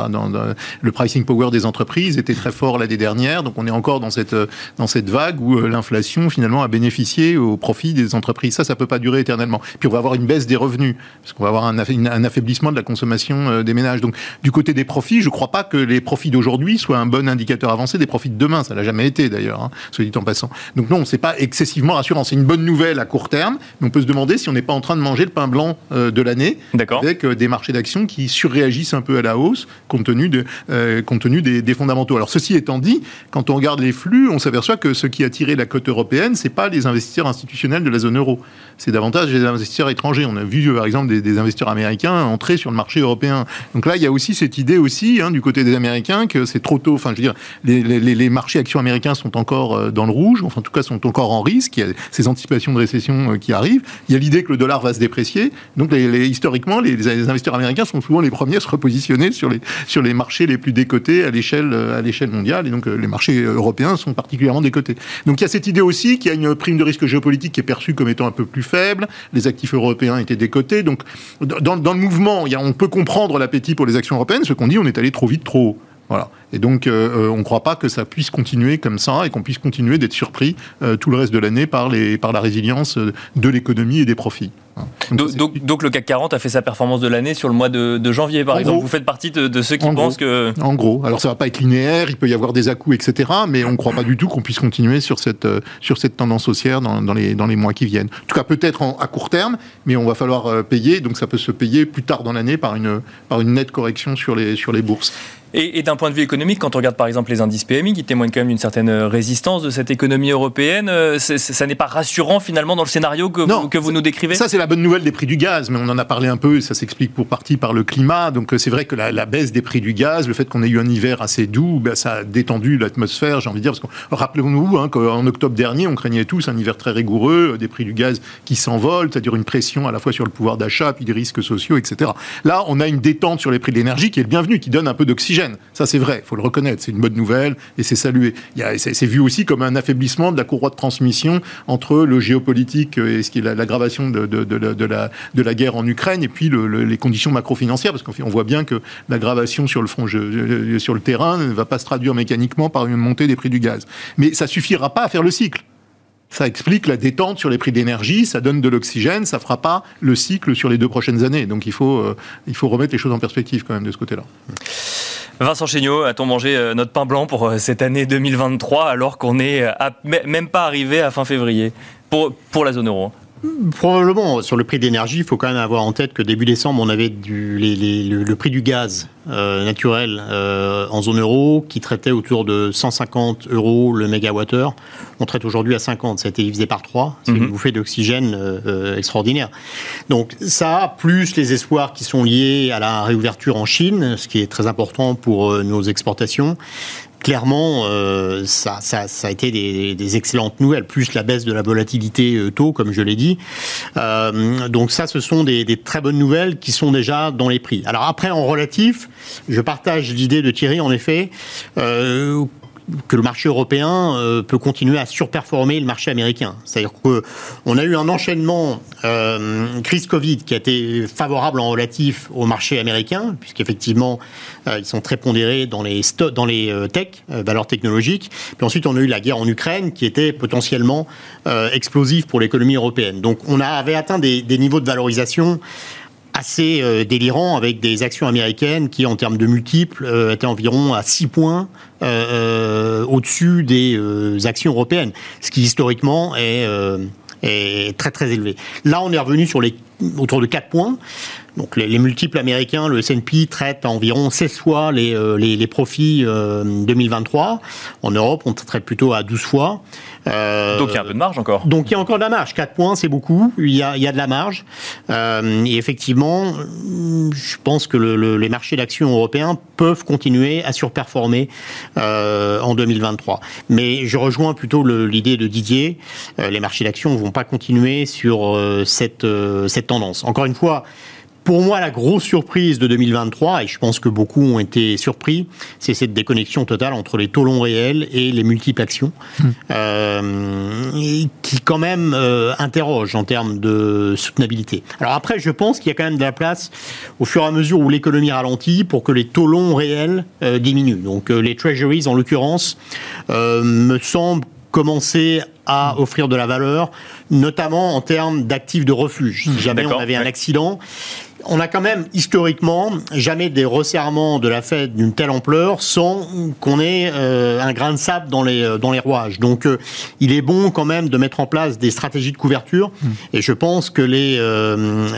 le pricing power des entreprises était très fort l'année dernière, donc on est encore dans cette dans cette vague où l'inflation finalement a bénéficié au profit des entreprises. Ça, ça peut pas durer éternellement. Puis on va avoir une baisse des revenus parce qu'on va avoir un, affaiblissement de la consommation des ménages. Donc du côté des profits, je crois pas que les profits d'aujourd'hui soient un bon indicateur avancé des profits de demain. Ça l'a jamais été d'ailleurs, hein, soit dit en passant. Donc non, c'est pas excessivement rassurant. C'est une bonne nouvelle à court terme, mais on peut se demander si on n'est pas en train de manger le pain blanc euh, de l'année, avec euh, des marchés d'actions qui surréagissent un peu à la hausse compte tenu, de, euh, compte tenu des, des, fondamentaux. Alors ceci étant dit, quand on regarde les flux, on s'aperçoit que ce qui a tiré la cote européenne, c'est pas les investisseurs institutionnels de la zone euro, c'est davantage les investisseurs étrangers. On a vu par exemple des, des, investisseurs américains entrer sur le marché européen. Donc là, il y a aussi cette idée aussi hein, du côté des Américains que c'est trop tôt. Je veux dire, les, marchés actions américains sont encore euh, dans le rouge, enfin en tout cas sont encore en risque. Il y a ces anticipations de récession euh, qui arrivent. Il y a l'idée que le dollar va se déprécier. Donc historiquement, les, investisseurs américains sont souvent les premiers à se repositionner sur les, sur les marchés les plus décotés à l'échelle à l'échelle mondiale. Et donc euh, les marchés européens sont particulièrement décotés. Donc il y a cette idée aussi qu'il y a une prime de risque géopolitique qui est perçue comme étant un peu plus faible. Les actifs européens étaient décotés. Donc dans, le mouvement, on peut comprendre l'appétit pour les actions européennes. Ce qu'on dit, on est allé trop vite, trop haut. Voilà. Et donc, euh, euh, on ne croit pas que ça puisse continuer comme ça et qu'on puisse continuer d'être surpris euh, tout le reste de l'année par, les, par la résilience de l'économie et des profits. Donc, le CAC 40 a fait sa performance de l'année sur le mois de, janvier, par exemple. Vous faites partie de, ceux qui pensent que... En gros. Alors ça va pas être linéaire, il peut y avoir des à-coups, etc. Mais on ne croit pas du tout qu'on puisse continuer sur cette, euh, sur cette tendance haussière dans, dans, les, dans les mois qui viennent. En tout cas, peut-être à court terme, mais on va falloir euh, payer. Donc ça peut se payer plus tard dans l'année par une, par une nette correction sur les, sur les bourses. Et, d'un point de vue économique, quand on regarde par exemple les indices PMI qui témoignent quand même d'une certaine euh, résistance de cette économie européenne, euh, ça n'est pas rassurant finalement dans le scénario que, vous, que vous nous décrivez? Ça, c'est la bonne nouvelle des prix du gaz, mais on en a parlé un peu, et ça s'explique pour partie par le climat. Donc euh, c'est vrai que la, baisse des prix du gaz, le fait qu'on ait eu un hiver assez doux, ben, ça a détendu l'atmosphère, j'ai envie de dire. Rappelons-nous hein, qu'en octobre dernier, on craignait tous un hiver très rigoureux, des prix du gaz qui s'envolent, c'est-à-dire une pression à la fois sur le pouvoir d'achat, puis des risques sociaux, etc. Là, on a une détente sur les prix de l'énergie qui est le bienvenu, qui donne un peu d'oxygène. Ça, c'est vrai il faut le reconnaître, c'est une bonne nouvelle et c'est salué. C'est vu aussi comme un affaiblissement de la courroie de transmission entre le géopolitique et qui est l'aggravation de, de, la, de la guerre en Ukraine et puis les conditions macro-financières, parce qu'on voit bien que l'aggravation sur le sur le terrain ne va pas se traduire mécaniquement par une montée des prix du gaz. Mais ça suffira pas à faire le cycle. Ça explique la détente sur les prix d'énergie, ça donne de l'oxygène, ça fera pas le cycle sur les deux prochaines années. Donc il faut, euh, il faut remettre les choses en perspective quand même de ce côté-là. Vincent Chéniaud, a-t-on mangé euh, notre pain blanc pour euh, cette année 2023 alors qu'on n'est même pas arrivé à fin février pour, pour la zone euro? Probablement, sur le prix d'énergie, il faut quand même avoir en tête que début décembre, on avait du, le, prix du gaz naturel en zone euro qui traitait autour de 150 euros le mégawattheure. On traite aujourd'hui à 50, ça a été divisé par 3. C'est une mhm. bouffée d'oxygène extraordinaire. Donc ça, plus les espoirs qui sont liés à la réouverture en Chine, ce qui est très important pour nos exportations, clairement, euh, ça, a été des, excellentes nouvelles, plus la baisse de la volatilité euh, taux, comme je l'ai dit. Euh, donc ça, ce sont des, très bonnes nouvelles qui sont déjà dans les prix. Alors après, en relatif, je partage l'idée de Thierry, en effet que le marché européen euh, peut continuer à surperformer le marché américain. C'est-à-dire qu'on a eu un enchaînement euh, crise Covid qui a été favorable en relatif au marché américain, puisqu'effectivement, euh, ils sont très pondérés dans les, dans les euh, tech, valeurs technologiques. Puis ensuite, on a eu la guerre en Ukraine qui était potentiellement explosive pour l'économie européenne. Donc on avait atteint des, des niveaux de valorisation assez euh, délirant avec des actions américaines qui, en termes de multiples, euh, étaient environ à 6 points euh, au-dessus des actions européennes, ce qui historiquement est, très très élevé. Là, on est revenu sur les autour de 4 points. Donc les, multiples américains, le S&P traite à environ 16 fois les, euh, les, profits 2023. Euh, en Europe, on traite plutôt à 12 fois. Euh, donc il y a un peu de marge encore. Donc il y a encore de la marge. 4 points, c'est beaucoup. Il y, a, il y a de la marge. et effectivement, je pense que les marchés d'actions européens peuvent continuer à surperformer en 2023. Mais je rejoins plutôt l'idée de Didier. les marchés d'actions ne vont pas continuer sur cette, cette tendance. Encore une fois, pour moi, la grosse surprise de 2023, et je pense que beaucoup ont été surpris, c'est cette déconnexion totale entre les taux longs réels et les multiples actions, hmm. euh, qui quand même euh, interroge en termes de soutenabilité. Alors après, je pense qu'il y a quand même de la place, au fur et à mesure où l'économie ralentit, pour que les taux longs réels euh, diminuent. Donc les treasuries, en l'occurrence, me semblent commencer à offrir de la valeur, notamment en termes d'actifs de refuge. Si hmm. jamais on avait un accident, on a quand même historiquement jamais des resserrements de la Fed d'une telle ampleur sans qu'on ait euh, un grain de sable dans les euh, dans les rouages. Donc euh, il est bon quand même de mettre en place des stratégies de couverture hmm. et je pense que les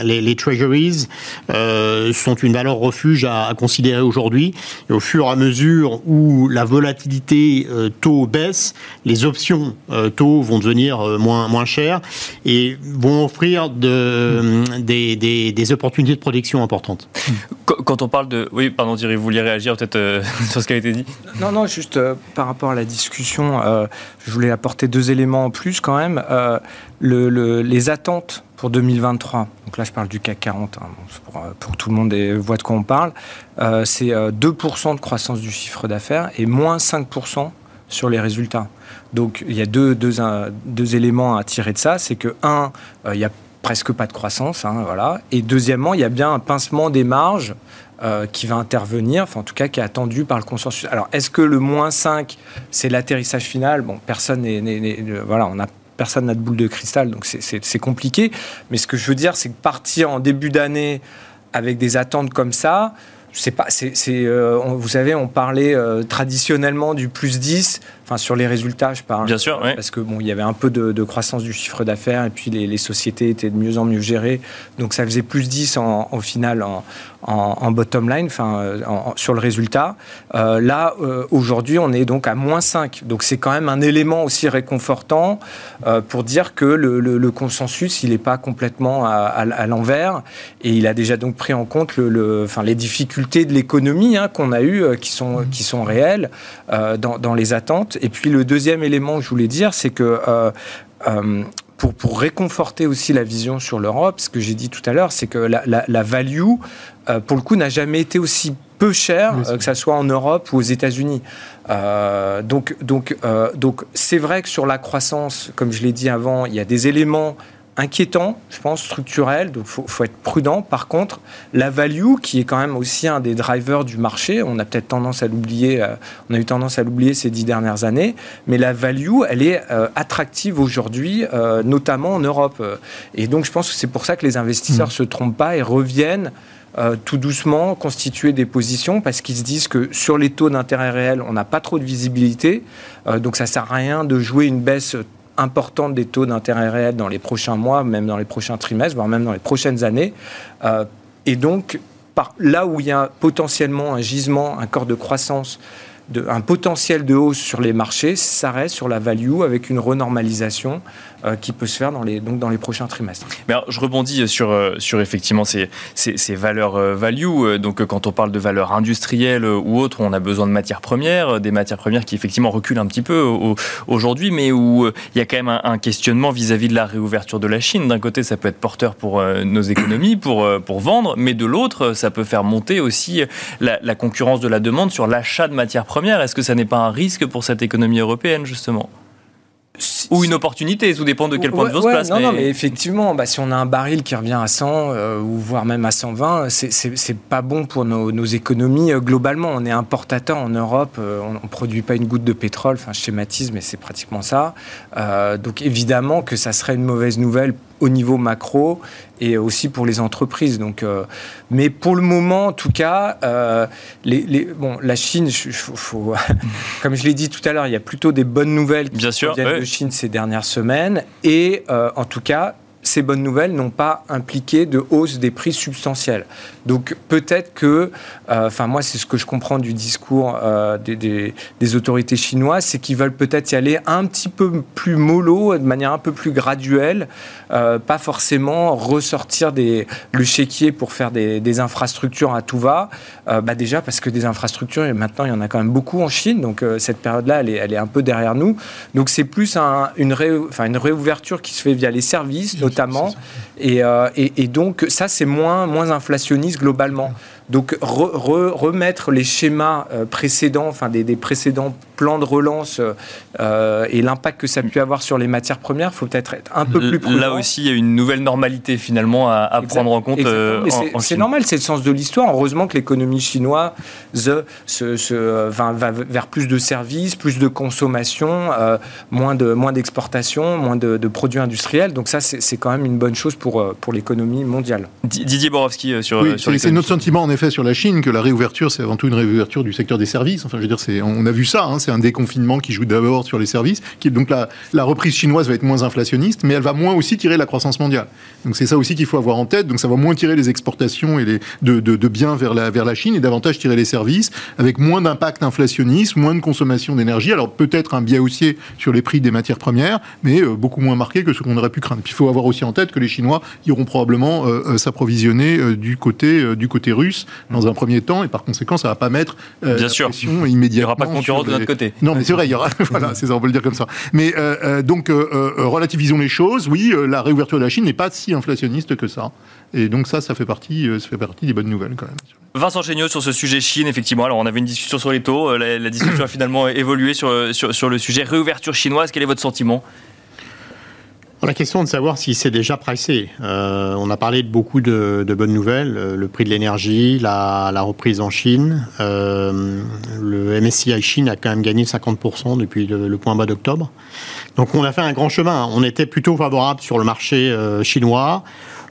les, les, treasuries sont une valeur refuge à, à considérer aujourd'hui et au fur et à mesure où la volatilité taux baisse, les options taux vont devenir moins moins chères et vont offrir de, des, des, des opportunités de protection importante. Quand on parle de... Oui, pardon Thierry, vous vouliez réagir peut-être euh, sur ce qui a été dit Non, non, juste euh, par rapport à la discussion, euh, je voulais apporter deux éléments en plus quand même. Le, les attentes pour 2023, donc là je parle du CAC 40, hein, pour, pour, que tout le monde voit de quoi on parle, c'est 2% de croissance du chiffre d'affaires et moins 5% sur les résultats. Donc il y a deux, deux, deux éléments à tirer de ça, c'est que, un, il y a presque pas de croissance. Hein, voilà. Et deuxièmement, il y a bien un pincement des marges euh, qui va intervenir, enfin en tout cas qui est attendu par le consensus. Alors est-ce que le moins 5, c'est l'atterrissage final? Bon, personne n'est... Voilà, on n'a personne n'a de boule de cristal, donc c'est compliqué. Mais ce que je veux dire, c'est que partir en début d'année avec des attentes comme ça, pas, euh, vous savez, on parlait euh, traditionnellement du plus 10 sur les résultats, je parle. Bien sûr, Parce que bon, il y avait un peu de, croissance du chiffre d'affaires et puis les, sociétés étaient de mieux en mieux gérées. Donc ça faisait plus 10 en, au final en, bottom line, enfin, euh, sur le résultat. Euh, là, euh, aujourd'hui, on est donc à moins 5. Donc c'est quand même un élément aussi réconfortant pour dire que le, consensus, il n'est pas complètement à, l'envers et il a déjà donc pris en compte le, enfin, les difficultés de l'économie hein, qu'on a eues, qui, sont, qui sont réelles dans, dans les attentes. Et puis le deuxième élément que je voulais dire, c'est que euh, euh, pour, pour, réconforter aussi la vision sur l'Europe, ce que j'ai dit tout à l'heure, c'est que la, la, value, euh, pour le coup, n'a jamais été aussi peu chère, que ce soit en Europe ou aux États-Unis. donc, donc, donc, c'est vrai que sur la croissance, comme je l'ai dit avant, il y a des éléments inquiétant, je pense, structurel, donc il faut, être prudent. Par contre, la value, qui est quand même aussi un des drivers du marché, on a peut-être tendance à l'oublier, euh, on a eu tendance à l'oublier ces dix dernières années, mais la value, elle est euh, attractive aujourd'hui, euh, notamment en Europe. Et donc, je pense que c'est pour ça que les investisseurs ne mmh. se trompent pas et reviennent tout doucement constituer des positions parce qu'ils se disent que sur les taux d'intérêt réels, on n'a pas trop de visibilité. donc ça sert à rien de jouer une baisse importante des taux d'intérêt réels dans les prochains mois, même dans les prochains trimestres, voire même dans les prochaines années. Euh, et donc, là où il y a potentiellement un gisement, un corps de croissance un potentiel de hausse sur les marchés s'arrête sur la value avec une renormalisation qui peut se faire dans les, donc dans les prochains trimestres. Mais je rebondis sur, euh, effectivement ces, valeurs euh, value. Donc quand on parle de valeurs industrielles ou autres, on a besoin de matières premières, des matières premières qui effectivement reculent un petit peu aujourd'hui, mais où il y a quand même un, questionnement vis-à-vis de la réouverture de la Chine. D'un côté, ça peut être porteur pour nos économies, pour, vendre, mais de l'autre, ça peut faire monter aussi la concurrence de la demande sur l'achat de matières premières est-ce que ça n'est pas un risque pour cette économie européenne, justement? Ou une opportunité, tout dépend de quel point de vue on se place. Non, mais... non, mais effectivement, bah, si on a un baril qui revient à 100 euh, ou voire même à 120, c'est pas bon pour nos, économies euh, globalement. On est importateur en Europe, euh, on ne produit pas une goutte de pétrole, enfin je schématise, mais c'est pratiquement ça. donc évidemment que ça serait une mauvaise nouvelle au niveau macro et aussi pour les entreprises. Donc, euh, mais pour le moment, en tout cas, euh, les, bon, la Chine, faut, comme je l'ai dit tout à l'heure, il y a plutôt des bonnes nouvelles qui Bien sûr, viennent de Chine ces dernières semaines. Et euh, en tout cas, ces bonnes nouvelles n'ont pas impliqué de hausse des prix substantielle. Donc peut-être que, euh, enfin moi c'est ce que je comprends du discours euh, des, autorités chinoises, c'est qu'ils veulent peut-être y aller un petit peu plus mollo, de manière un peu plus graduelle, euh, pas forcément ressortir des, le chéquier pour faire des, infrastructures à tout va. bah déjà parce que des infrastructures, maintenant il y en a quand même beaucoup en Chine, donc cette période-là elle est, elle est un peu derrière nous. Donc c'est plus une, réouverture qui se fait via les services notamment. Et, et, et, donc ça c'est moins, moins inflationniste globalement. Donc remettre les schémas euh, précédents, enfin des, précédents plans de relance euh, et l'impact que ça a pu avoir sur les matières premières, faut peut-être être un peu plus prudent. Là aussi, il y a une nouvelle normalité finalement à, prendre en compte. Euh, c'est normal, c'est le sens de l'histoire. Heureusement que l'économie chinoise se, va, vers plus de services, plus de consommation, moins de moins d'exportation, moins de, produits industriels. Donc ça, c'est quand même une bonne chose pour pour l'économie mondiale. Didier Borowski sur, oui, c'est notre sentiment en effet sur la Chine que la réouverture, c'est avant tout une réouverture du secteur des services. Enfin, je veux dire, c'est, on a vu ça, hein, c'est un déconfinement qui joue d'abord sur les services. Donc la, la reprise chinoise va être moins inflationniste, mais elle va moins aussi tirer la croissance mondiale. Donc c'est ça aussi qu'il faut avoir en tête. Donc ça va moins tirer les exportations et les, de, de, de biens vers la, vers la Chine et davantage tirer les services, avec moins d'impact inflationniste, moins de consommation d'énergie. Alors peut-être un biais haussier sur les prix des matières premières, mais euh, beaucoup moins marqué que ce qu'on aurait pu craindre. Puis il faut avoir aussi en tête que les Chinois iront probablement euh, euh, s'approvisionner du côté du côté russe dans un premier temps, et par conséquent, ça va pas mettre euh, Bien sûr. pression immédiatement. Il n'y aura pas de concurrence de notre côté. Non, mais c'est vrai, il y aura. voilà, c'est ça, on peut le dire comme ça. Mais euh, euh donc, euh, euh, relativisons les choses. Oui, la réouverture de la Chine n'est pas si inflationniste que ça. Et donc ça, ça fait partie, ça fait partie des bonnes nouvelles quand même. Vincent Chéniaud sur ce sujet Chine, effectivement. Alors on avait une discussion sur les taux, la, discussion a finalement évolué sur, sur, sur le sujet réouverture chinoise. Quel est votre sentiment? La question de savoir si c'est déjà pricé. Euh, on a parlé de beaucoup de, bonnes nouvelles, euh, le prix de l'énergie, la, reprise en Chine. Euh, le MSCI Chine a quand même gagné 50% depuis le, point bas d'octobre. Donc on a fait un grand chemin. On était plutôt favorable sur le marché chinois.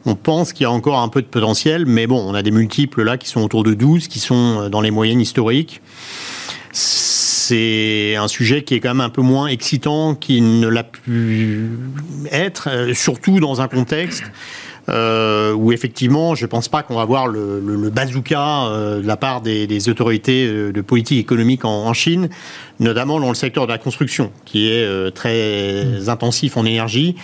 On pense qu'il y a encore un peu de potentiel, mais bon, on a des multiples là qui sont autour de 12, qui sont dans les moyennes historiques un sujet qui est quand même un peu moins excitant qu'il ne l'a pu être, euh, surtout dans un contexte euh, où effectivement, je ne pense pas qu'on va voir le, bazooka euh, de la part des, autorités de politique économique en, Chine, notamment dans le secteur de la construction, qui est très mmh. intensif en énergie.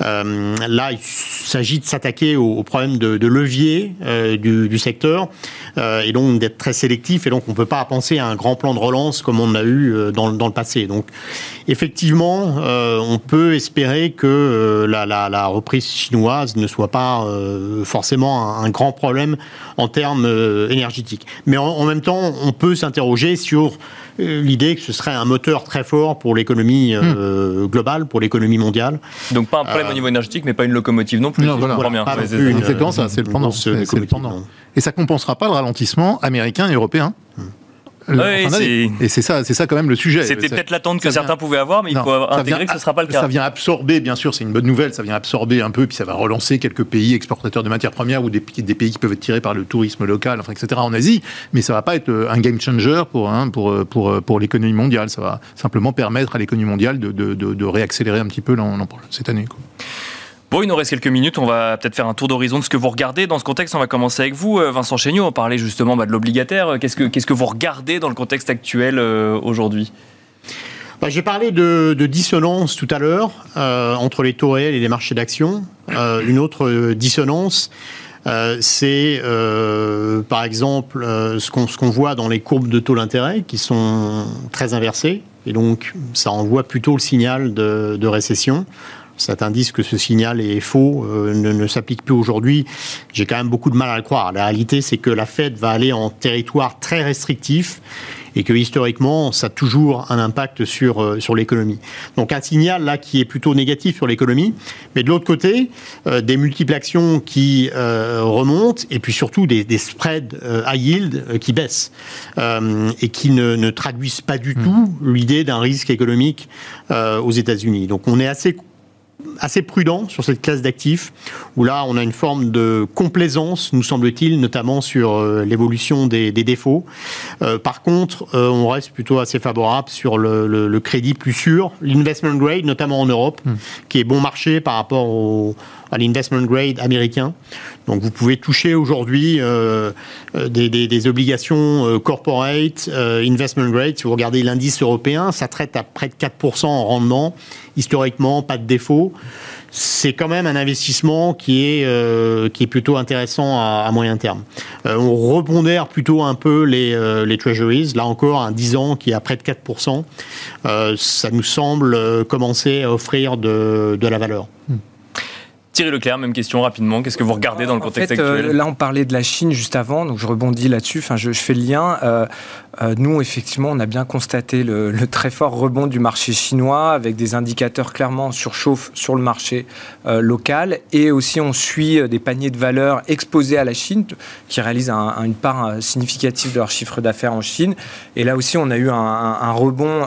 là, il s'agit de s'attaquer aux, problèmes de, levier du, secteur et donc d'être très sélectif. Et donc, on ne peut pas penser à un grand plan de relance comme on a eu dans, dans le passé. Donc, effectivement, on peut espérer que la, la reprise chinoise ne soit pas euh, forcément un, grand problème en termes euh, énergétiques. Mais en, même temps, on peut s'interroger sur euh, l'idée que ce serait un moteur très fort pour l'économie hmm. globale, pour l'économie mondiale. Donc pas un problème au niveau énergétique, mais pas une locomotive non plus. Non, voilà. c'est exactement ça, c'est le pendant. Et ça compensera pas le ralentissement américain et européen. Hmm. Oui, et c'est ça, c'est ça quand même le sujet. C'était peut-être l'attente que certains pouvaient avoir, mais il faut intégrer que ce ne sera pas le cas. Ça vient absorber, bien sûr, c'est une bonne nouvelle, ça vient absorber un peu, puis ça va relancer quelques pays exportateurs de matières premières ou des, des pays qui peuvent être tirés par le tourisme local, enfin, etc. en Asie, mais ça ne va pas être euh, un game changer pour, hein, pour, euh, pour, euh, pour l'économie mondiale. Ça va simplement permettre à l'économie mondiale de, de, de, réaccélérer un petit peu cette année. Quoi. Bon, il nous reste quelques minutes. On va peut-être faire un tour d'horizon de ce que vous regardez. Dans ce contexte, on va commencer avec vous, euh, Vincent Chéniaud. On parlait justement bah, de l'obligataire. Qu'est-ce que, qu'est-ce que vous regardez dans le contexte actuel euh, aujourd'hui? Bah, J'ai parlé de, dissonance tout à l'heure euh, entre les taux réels et les marchés d'actions. une autre dissonance, c'est par exemple ce, qu'on, voit dans les courbes de taux d'intérêt qui sont très inversées. Et donc, ça envoie plutôt le signal de récession. Cet indice que ce signal est faux euh, ne, s'applique plus aujourd'hui. J'ai quand même beaucoup de mal à le croire. La réalité, c'est que la Fed va aller en territoire très restrictif et que historiquement, ça a toujours un impact sur, euh, sur l'économie. Donc un signal là qui est plutôt négatif sur l'économie, mais de l'autre côté, euh, des multiples actions qui remontent et puis surtout des, des spreads high yield qui baissent et qui ne, ne, traduisent pas du mmh. tout l'idée d'un risque économique aux États-Unis. Donc on est assez assez prudent sur cette classe d'actifs, où là, on a une forme de complaisance, nous semble-t-il, notamment sur euh, l'évolution des, défauts. Euh, par contre, euh, on reste plutôt assez favorable sur le, crédit plus sûr, l'investment grade, notamment en Europe, hmm. qui est bon marché par rapport au, à l'investment grade américain. Donc vous pouvez toucher aujourd'hui des, obligations corporate, investment grade. Si vous regardez l'indice européen, ça traite à près de 4% en rendement historiquement, pas de défaut. C'est quand même un investissement qui est, euh, qui est plutôt intéressant à, moyen terme. Euh, on rebondère plutôt un peu les, euh, les treasuries. Là encore, un 10 ans qui est à près de 4%. ça nous semble commencer à offrir de, de la valeur. Hmm. Thierry Leclerc, même question rapidement. Qu'est-ce que vous regardez dans le contexte actuel Là, on parlait de la Chine juste avant, donc je rebondis là-dessus. Enfin, je, fais le lien. Euh, nous, effectivement, on a bien constaté le, très fort rebond du marché chinois avec des indicateurs clairement surchauffe sur le marché euh, local. Et aussi, on suit euh, des paniers de valeur exposés à la Chine qui réalisent une part significative de leur chiffre d'affaires en Chine. Et là aussi, on a eu un, rebond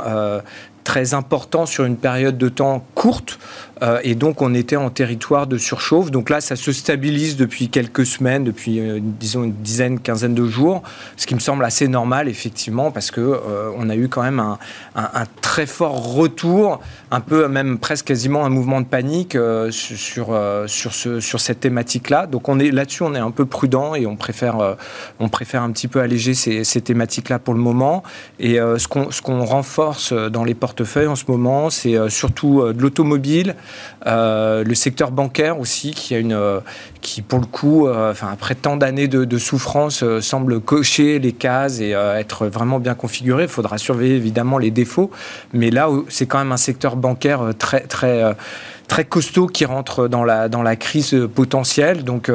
très important sur une période de temps courte. Euh, et donc, on était en territoire de surchauffe. Donc là, ça se stabilise depuis quelques semaines, depuis, euh, disons, une dizaine, quinzaine de jours, ce qui me semble assez normal, effectivement, parce que euh, on a eu quand même un, très fort retour, un peu même presque quasiment un mouvement de panique sur, sur, ce, sur cette thématique-là. Donc là-dessus, on est un peu prudent et on préfère, on préfère un petit peu alléger ces, thématiques-là pour le moment. Et ce qu'on qu'on renforce dans les portefeuilles en ce moment, c'est surtout de l'automobile, le secteur bancaire aussi, qui, a une, euh, qui pour le coup, euh, enfin, après tant d'années de, souffrance, semble cocher les cases et être vraiment bien configuré. Il faudra surveiller évidemment les défauts, mais là, c'est quand même un secteur bancaire très, très très costaud qui rentre dans la, dans la crise potentielle, donc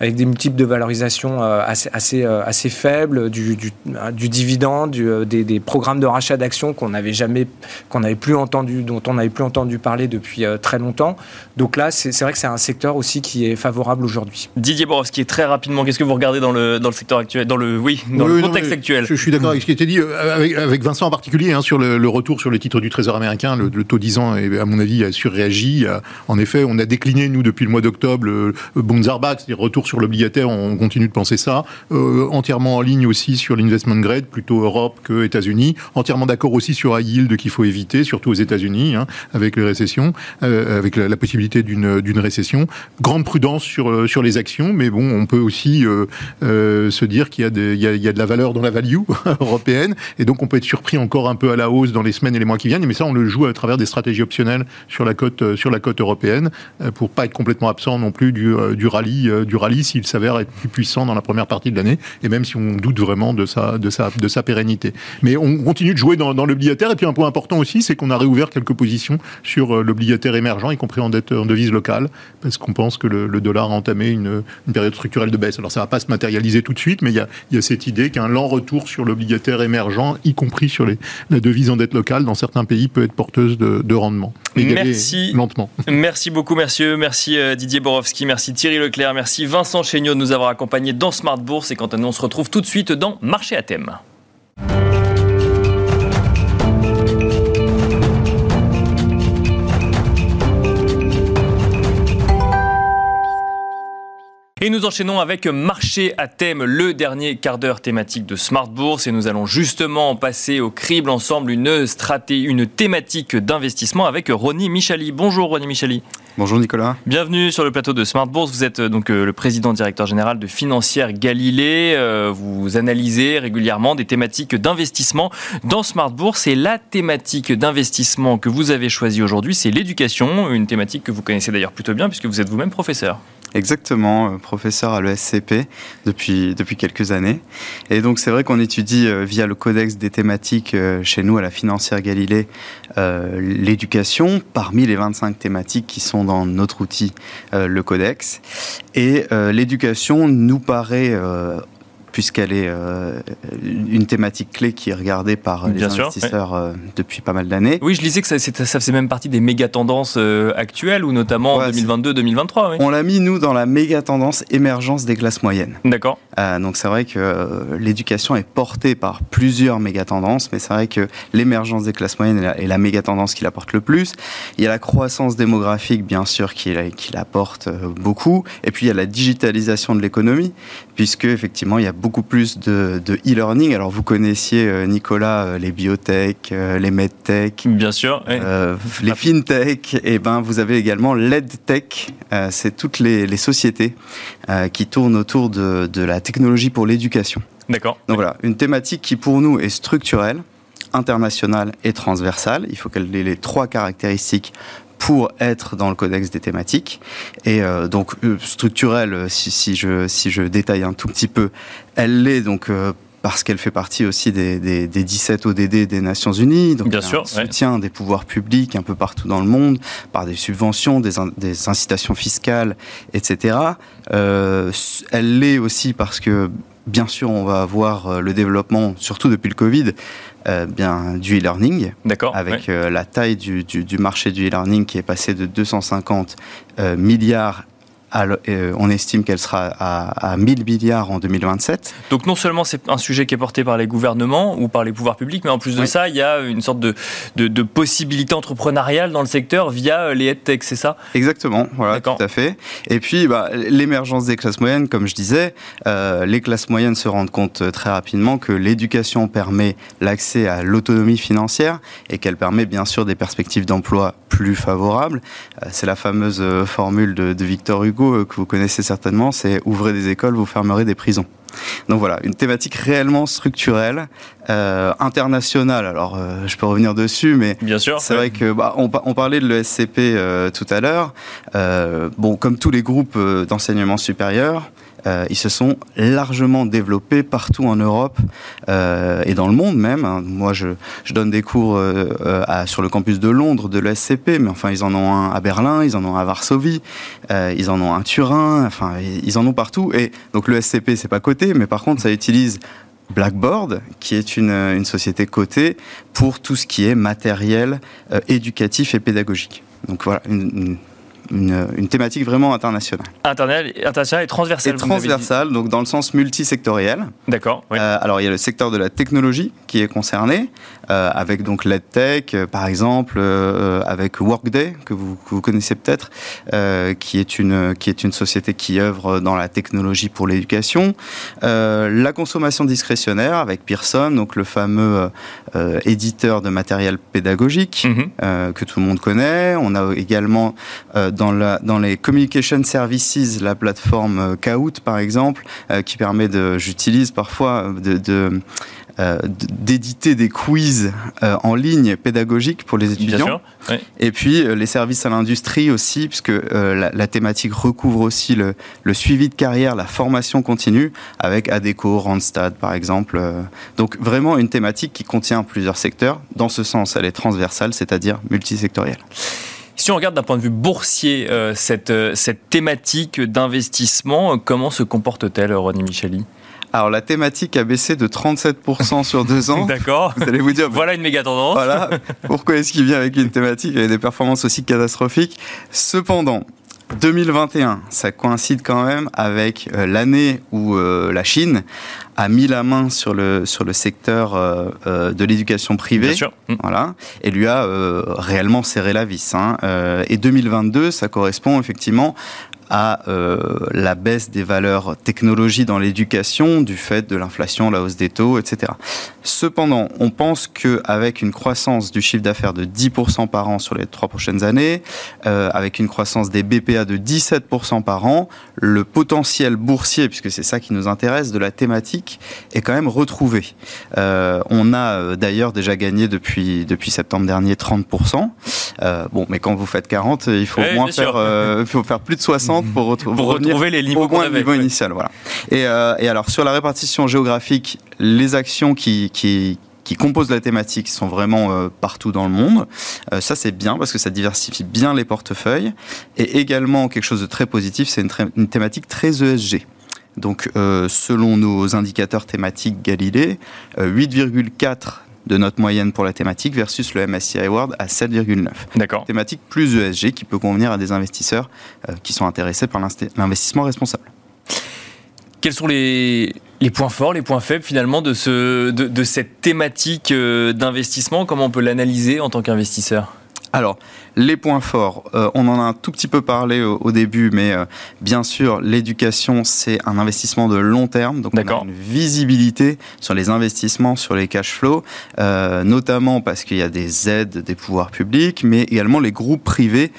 avec des multiples de valorisation assez, assez, assez faibles, du, du, du dividende, du, des, des, programmes de rachat d'actions qu'on n'avait jamais, qu'on n'avait plus entendu, dont on n'avait plus entendu parler depuis très longtemps. Donc là, c'est vrai que c'est un secteur aussi qui est favorable aujourd'hui. Didier Borowski, très rapidement, qu'est-ce que vous regardez dans le, dans le secteur actuel, dans le, oui, dans le contexte actuel? je, suis d'accord avec ce qui a été dit, avec, avec Vincent en particulier, hein, sur le, retour sur les titres du Trésor américain. Le, taux 10 ans, à mon avis, a surréagi. En effet, on a décliné, nous, depuis le mois d'octobre, le Bunzarbach, c'est-à-dire retour sur l'obligataire, on continue de penser ça. Euh, entièrement en ligne aussi sur l'investment grade, plutôt Europe que États-Unis. Entièrement d'accord aussi sur high yield qu'il faut éviter, surtout aux États-Unis, hein, avec les récessions, euh, avec la, possibilité d'une récession. Grande prudence sur, euh, les actions, mais bon, on peut aussi se dire qu'il y, a de la valeur dans la value européenne, et donc on peut être surpris encore un peu à la hausse dans les semaines et les mois qui viennent, mais ça on le joue à travers des stratégies optionnelles sur la euh, sur côte européenne, euh, pour pas être complètement absent non plus du, euh, du rallye, du rallye s'il s'avère être plus puissant dans la première partie de l'année, et même si on doute vraiment de sa, de sa, de sa pérennité. Mais on continue de jouer dans, dans l'obligataire, et puis un point important aussi, c'est qu'on a réouvert quelques positions sur l'obligataire émergent, y compris en dette en devise locale, parce qu'on pense que le, dollar a entamé une, une, période structurelle de baisse. Alors ça va pas se matérialiser tout de suite, mais il y a, y a cette idée qu'un lent retour sur l'obligataire émergent, y compris sur les, la devise en dette locale, dans certains pays, peut être porteuse de, rendement. merci. Lentement. Merci beaucoup, merci, merci euh, Didier Borowski, merci Thierry Leclerc, merci Vincent Chéniaud de nous avoir accompagnés dans Smart Bourse. Et quant à nous, on se retrouve tout de suite dans Marché à thème. Et nous enchaînons avec Marché à thème, le dernier quart d'heure thématique de Smart Bourse. Et nous allons justement passer au crible ensemble une, stratégie, une thématique d'investissement avec Ronnie Michali. Bonjour Ronnie Michali. Bonjour Nicolas. Bienvenue sur le plateau de Smart Bourse. Vous êtes euh, donc euh, le président directeur général de Financière Galilée. Euh, vous analysez régulièrement des thématiques d'investissement dans Smart Bourse. Et la thématique d'investissement que vous avez choisie aujourd'hui, c'est l'éducation. Une thématique que vous connaissez d'ailleurs plutôt bien puisque vous êtes vous-même professeur. Exactement, euh, professeur à l'ESCP depuis, depuis quelques années. Et donc c'est vrai qu'on étudie euh, via le codex des thématiques euh, chez nous à la financière Galilée l'éducation parmi les 25 thématiques qui sont dans notre outil, le codex. Et l'éducation nous paraît puisqu'elle est euh, une thématique clé qui est regardée par les investisseurs euh, depuis pas mal d'années. Oui, je lisais que ça, ça, faisait même partie des méga tendances euh, actuelles, ou notamment en 2022-2023. On l'a mis, nous, dans la méga tendance émergence des classes moyennes. D'accord. donc c'est vrai que l'éducation est portée par plusieurs méga tendances, mais c'est vrai que l'émergence des classes moyennes est la, est la méga tendance qui la porte le plus. Il y a la croissance démographique, bien sûr, qui, qui la porte beaucoup. Et puis il y a la digitalisation de l'économie, puisque effectivement, il y a beaucoup plus de, e-learning. Alors vous connaissiez, euh, Nicolas, euh, les biotech, euh, les medtech. Bien sûr. les fintech. Et ben vous avez également l'edtech. C'est toutes les, sociétés qui tournent autour de, de la technologie pour l'éducation. D'accord. Donc voilà, une thématique qui pour nous est structurelle internationale et transversale. Il faut qu'elle ait les trois caractéristiques pour être dans le codex des thématiques. Et euh, donc euh, structurelle, euh, si, si, je, si je détaille un tout petit peu, elle l'est donc parce qu'elle fait partie aussi des, des, des, 17 ODD des Nations Unies, donc Bien sûr, un soutien des pouvoirs publics un peu partout dans le monde, par des subventions, des, des incitations fiscales, etc. Euh, elle l'est aussi parce que bien sûr, on va avoir le développement, surtout depuis le Covid, euh, bien, du e-learning. D'accord. Avec euh, la taille du, du, du, marché du e-learning qui est passé de 250 euh, milliards euh, on estime qu'elle sera à, 1000 milliards en 2027. Donc non seulement c'est un sujet qui est porté par les gouvernements ou par les pouvoirs publics, mais en plus de ça, il y a une sorte de, de, possibilité entrepreneuriale dans le secteur via euh, les EdTech, c'est ça? Exactement, voilà, tout à fait. Et puis bah, l'émergence des classes moyennes, comme je disais, euh, les classes moyennes se rendent compte très rapidement que l'éducation permet l'accès à l'autonomie financière et qu'elle permet bien sûr des perspectives d'emploi plus favorables. c'est la fameuse formule de, de Victor Hugo euh, que vous connaissez certainement, c'est ouvrez des écoles, vous fermerez des prisons. Donc voilà, une thématique réellement structurelle, euh, internationale. Alors, euh, je peux revenir dessus, mais bien sûr, c'est vrai que bah, on, parlait de l'ESCP tout à l'heure. bon, comme tous les groupes d'enseignement supérieur, ils se sont largement développés partout en Europe et dans le monde même. Hein. Moi, je, donne des cours à, sur le campus de Londres de l'ESCP, mais enfin, ils en ont un à Berlin, ils en ont un à Varsovie, ils en ont un à Turin, enfin, ils en ont partout. Et donc, le SCP, c'est pas coté, mais par contre, ça utilise Blackboard, qui est une, société cotée pour tout ce qui est matériel euh, éducatif et pédagogique. Donc voilà, une, thématique vraiment internationale. internationale et transversale. Et transversale, donc dans le sens multisectoriel. D'accord. Euh, alors il y a le secteur de la technologie qui est concerné, euh, avec donc l'EdTech, euh, par exemple, avec Workday que vous, que vous connaissez peut-être, qui est une qui est une société qui œuvre dans la technologie pour l'éducation. la consommation discrétionnaire avec Pearson, donc le fameux éditeur de matériel pédagogique mhm. que tout le monde connaît. On a également dans, la, dans les communication services, la plateforme euh, Kahoot par exemple, euh, qui permet de, j'utilise parfois de, de euh, d'éditer des quiz en ligne pédagogiques pour les étudiants. Et puis les services à l'industrie aussi, puisque la, la, thématique recouvre aussi le, le, suivi de carrière, la formation continue, avec ADECO, Randstad par exemple. donc vraiment une thématique qui contient plusieurs secteurs. Dans ce sens, elle est transversale, c'est-à-dire multisectorielle. Si on regarde d'un point de vue boursier euh, cette, euh, cette thématique d'investissement, comment se comporte-t-elle, René Micheli? Alors la thématique a baissé de 37% sur deux ans. D'accord. Vous allez vous dire. voilà une méga tendance. Voilà. Pourquoi est-ce qu'il vient avec une thématique avec des performances aussi catastrophiques? Cependant, 2021, ça coïncide quand même avec euh, l'année où euh, la Chine a mis la main sur le sur le secteur euh, de l'éducation privée, Bien sûr. Mmh. voilà, et lui a réellement serré la vis. Hein. et 2022, ça correspond effectivement à euh, la baisse des valeurs technologie dans l'éducation du fait de l'inflation, la hausse des taux, etc. Cependant, on pense qu'avec une croissance du chiffre d'affaires de 10% par an sur les trois prochaines années, euh, avec une croissance des BPA de 17% par an, le potentiel boursier, puisque c'est ça qui nous intéresse, de la thématique, est quand même retrouvé. Euh, on a euh, d'ailleurs déjà gagné depuis, depuis septembre dernier 30%. Euh, bon, mais quand vous faites 40, il faut au moins faire, euh, il faut faire plus de 60 pour, retrouver les niveaux au le niveau initial. Voilà. Et, euh, et, alors sur la répartition géographique, les actions qui, qui qui composent la thématique sont vraiment euh, partout dans le monde. Euh, ça, c'est bien parce que ça diversifie bien les portefeuilles. Et également, quelque chose de très positif, c'est une, une, thématique très ESG. Donc, euh, selon nos indicateurs thématiques Galilée, 8,4 de note moyenne pour la thématique versus le MSCI Award à 7,9. D'accord. Thématique plus ESG qui peut convenir à des investisseurs euh, qui sont intéressés par l'investissement responsable. Quels sont les, les, points forts, les points faibles finalement de, ce, de, de cette thématique euh, d'investissement? Comment on peut l'analyser en tant qu'investisseur? Alors, les points forts, euh, on en a un tout petit peu parlé au, début, mais euh, bien sûr, l'éducation, c'est un investissement de long terme, donc on a une visibilité sur les investissements, sur les cash flows, euh, notamment parce qu'il y a des aides des pouvoirs publics, mais également les groupes privés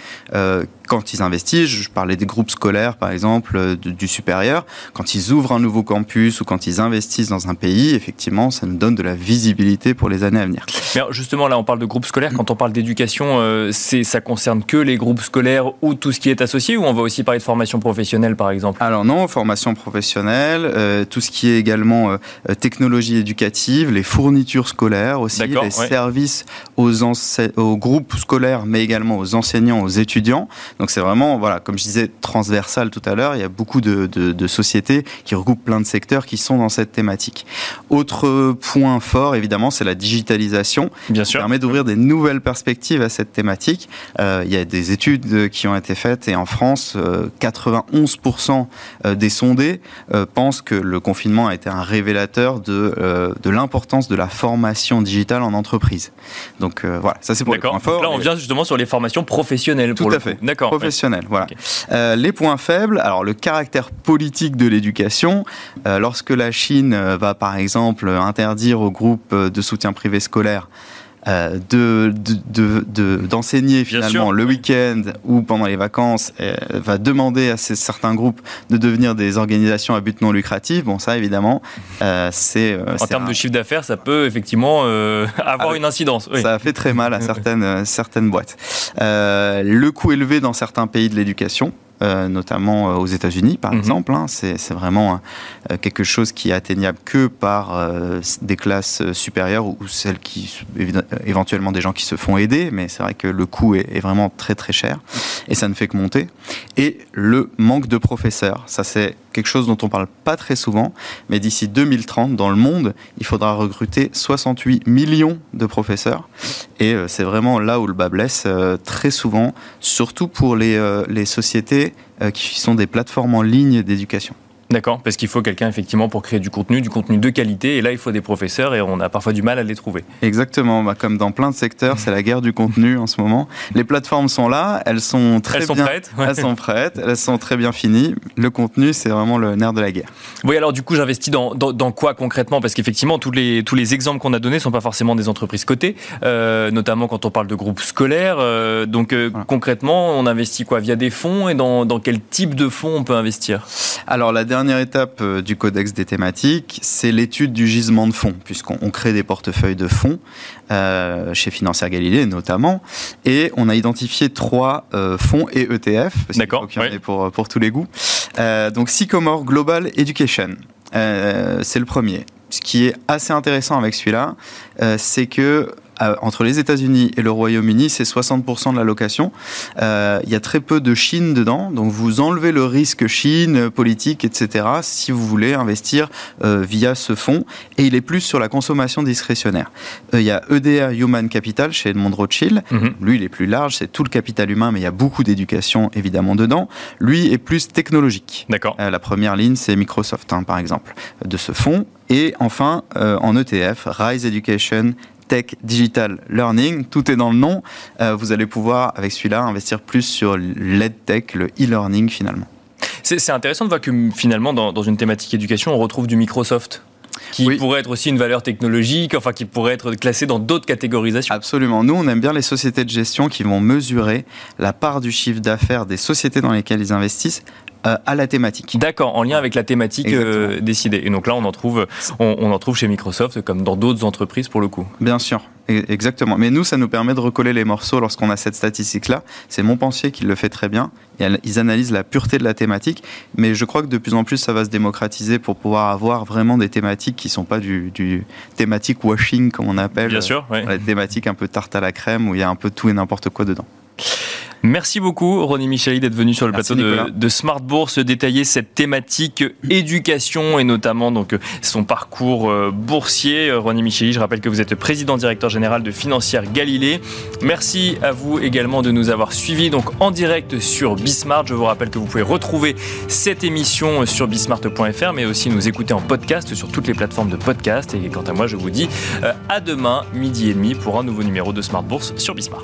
quand ils investissent, je parlais des groupes scolaires par exemple euh, du supérieur, quand ils ouvrent un nouveau campus ou quand ils investissent dans un pays, effectivement, ça nous donne de la visibilité pour les années à venir. Mais justement, là, on parle de groupes scolaires. Quand on parle d'éducation, euh, c'est ça concerne que les groupes scolaires ou tout ce qui est associé, ou on va aussi parler de formation professionnelle, par exemple? Alors non, formation professionnelle, euh, tout ce qui est également technologie éducative, les fournitures scolaires aussi, les services aux, aux groupes scolaires, mais également aux enseignants, aux étudiants. Donc c'est vraiment, voilà, comme je disais, transversal tout à l'heure. Il y a beaucoup de, de, sociétés qui regroupent plein de secteurs qui sont dans cette thématique. Autre point fort, évidemment, c'est la digitalisation. Bien sûr. Qui permet d'ouvrir des nouvelles perspectives à cette thématique. Euh, il y a des études qui ont été faites et en France, 91% euh, des sondés euh, pensent que le confinement a été un révélateur de, de l'importance de la formation digitale en entreprise. Donc voilà, ça c'est pour les points forts. Là, on vient justement sur les formations professionnelles. Tout à fait. D'accord professionnel. Voilà. Euh, les points faibles, alors le caractère politique de l'éducation. Euh, lorsque la Chine euh, va par exemple interdire aux groupes de soutien privé scolaire euh, de, d'enseigner finalement le week-end ou pendant les vacances euh, va demander à ces, certains groupes de devenir des organisations à but non lucratif. Bon, ça évidemment, euh, c'est en termes de chiffre d'affaires, ça peut effectivement avoir une incidence. Ça a fait très mal à certaines certaines boîtes. le coût élevé dans certains pays de l'éducation notamment aux États-Unis, par mhm. exemple. Hein. C'est vraiment quelque chose qui est atteignable que par des classes supérieures ou, celles qui, éventuellement des gens qui se font aider, mais c'est vrai que le coût est, est, vraiment très très cher et ça ne fait que monter. Et le manque de professeurs, ça c'est quelque chose dont on parle pas très souvent, mais d'ici 2030, dans le monde, il faudra recruter 68 millions de professeurs. Et euh, c'est vraiment là où le bas blesse euh, très souvent, surtout pour les, euh, les sociétés qui sont des plateformes en ligne d'éducation. D'accord, parce qu'il faut quelqu'un effectivement pour créer du contenu, du contenu de qualité, et là il faut des professeurs et on a parfois du mal à les trouver. Exactement, bah, comme dans plein de secteurs, c'est la guerre du contenu en ce moment. Les plateformes sont là, elles sont très elles sont bien, prêtes, elles sont prêtes, elles sont très bien finies. Le contenu, c'est vraiment le nerf de la guerre. Oui, alors du coup, j'investis dans, dans, quoi concrètement? Parce qu'effectivement, tous les tous les exemples qu'on a donnés sont pas forcément des entreprises cotées, euh, notamment quand on parle de groupes scolaires. Euh, donc euh, concrètement, on investit quoi? Via des fonds et dans, dans quel type de fonds on peut investir? Alors la dernière étape euh, du codex des thématiques, c'est l'étude du gisement de fonds, puisqu'on crée des portefeuilles de fonds euh, chez Financière Galilée notamment, et on a identifié trois euh, fonds et ETF, D'accord, pour, pour tous les goûts. donc Sycomore Global Education, c'est le premier. Ce qui est assez intéressant avec celui-là, c'est que euh, entre les États-Unis et le Royaume-Uni, c'est 60% de la location. Euh, il y a très peu de Chine dedans, donc vous enlevez le risque Chine, politique, etc. si vous voulez investir euh, via ce fonds. Et il est plus sur la consommation discrétionnaire. Il y a EDR Human Capital chez Edmond Rothschild. Mhm. Lui, il est plus large, c'est tout le capital humain, mais il y a beaucoup d'éducation évidemment dedans. Lui est plus technologique. D'accord. la première ligne, c'est Microsoft, hein, par exemple, de ce fonds. Et enfin, en ETF, Rise Education Tech Digital Learning, tout est dans le nom. Euh, vous allez pouvoir, avec celui-là, investir plus sur l'EdTech, le e-learning finalement. C'est intéressant de voir que finalement, dans, une thématique éducation, on retrouve du Microsoft qui pourrait être aussi une valeur technologique, enfin qui pourrait être classé dans d'autres catégorisations. Absolument. Nous, on aime bien les sociétés de gestion qui vont mesurer la part du chiffre d'affaires des sociétés dans lesquelles ils investissent euh, à la thématique. D'accord, en lien avec la thématique euh, décidée. Et donc là, on en trouve, on, en trouve chez Microsoft comme dans d'autres entreprises pour le coup. Bien sûr. E-, exactement. Mais nous, ça nous permet de recoller les morceaux lorsqu'on a cette statistique-là. C'est Montpensier qui le fait très bien. Ils analysent la pureté de la thématique. Mais je crois que de plus en plus, ça va se démocratiser pour pouvoir avoir vraiment des thématiques qui ne sont pas du, thématique washing, comme on appelle. Bien sûr. Oui. Des thématiques un peu tarte à la crème où il y a un peu tout et n'importe quoi dedans. Merci beaucoup, Ronnie Micheli, d'être venu sur le plateau de, Smart Bourse, détailler cette thématique éducation et notamment donc son parcours euh, boursier. Ronnie Micheli, je rappelle que vous êtes président directeur général de Financière Galilée. Merci à vous également de nous avoir suivis donc en direct sur Bismart. Je vous rappelle que vous pouvez retrouver cette émission sur bismart.fr, mais aussi nous écouter en podcast sur toutes les plateformes de podcast. Et quant à moi, je vous dis euh, à demain, midi et demi, pour un nouveau numéro de Smart Bourse sur Bismart.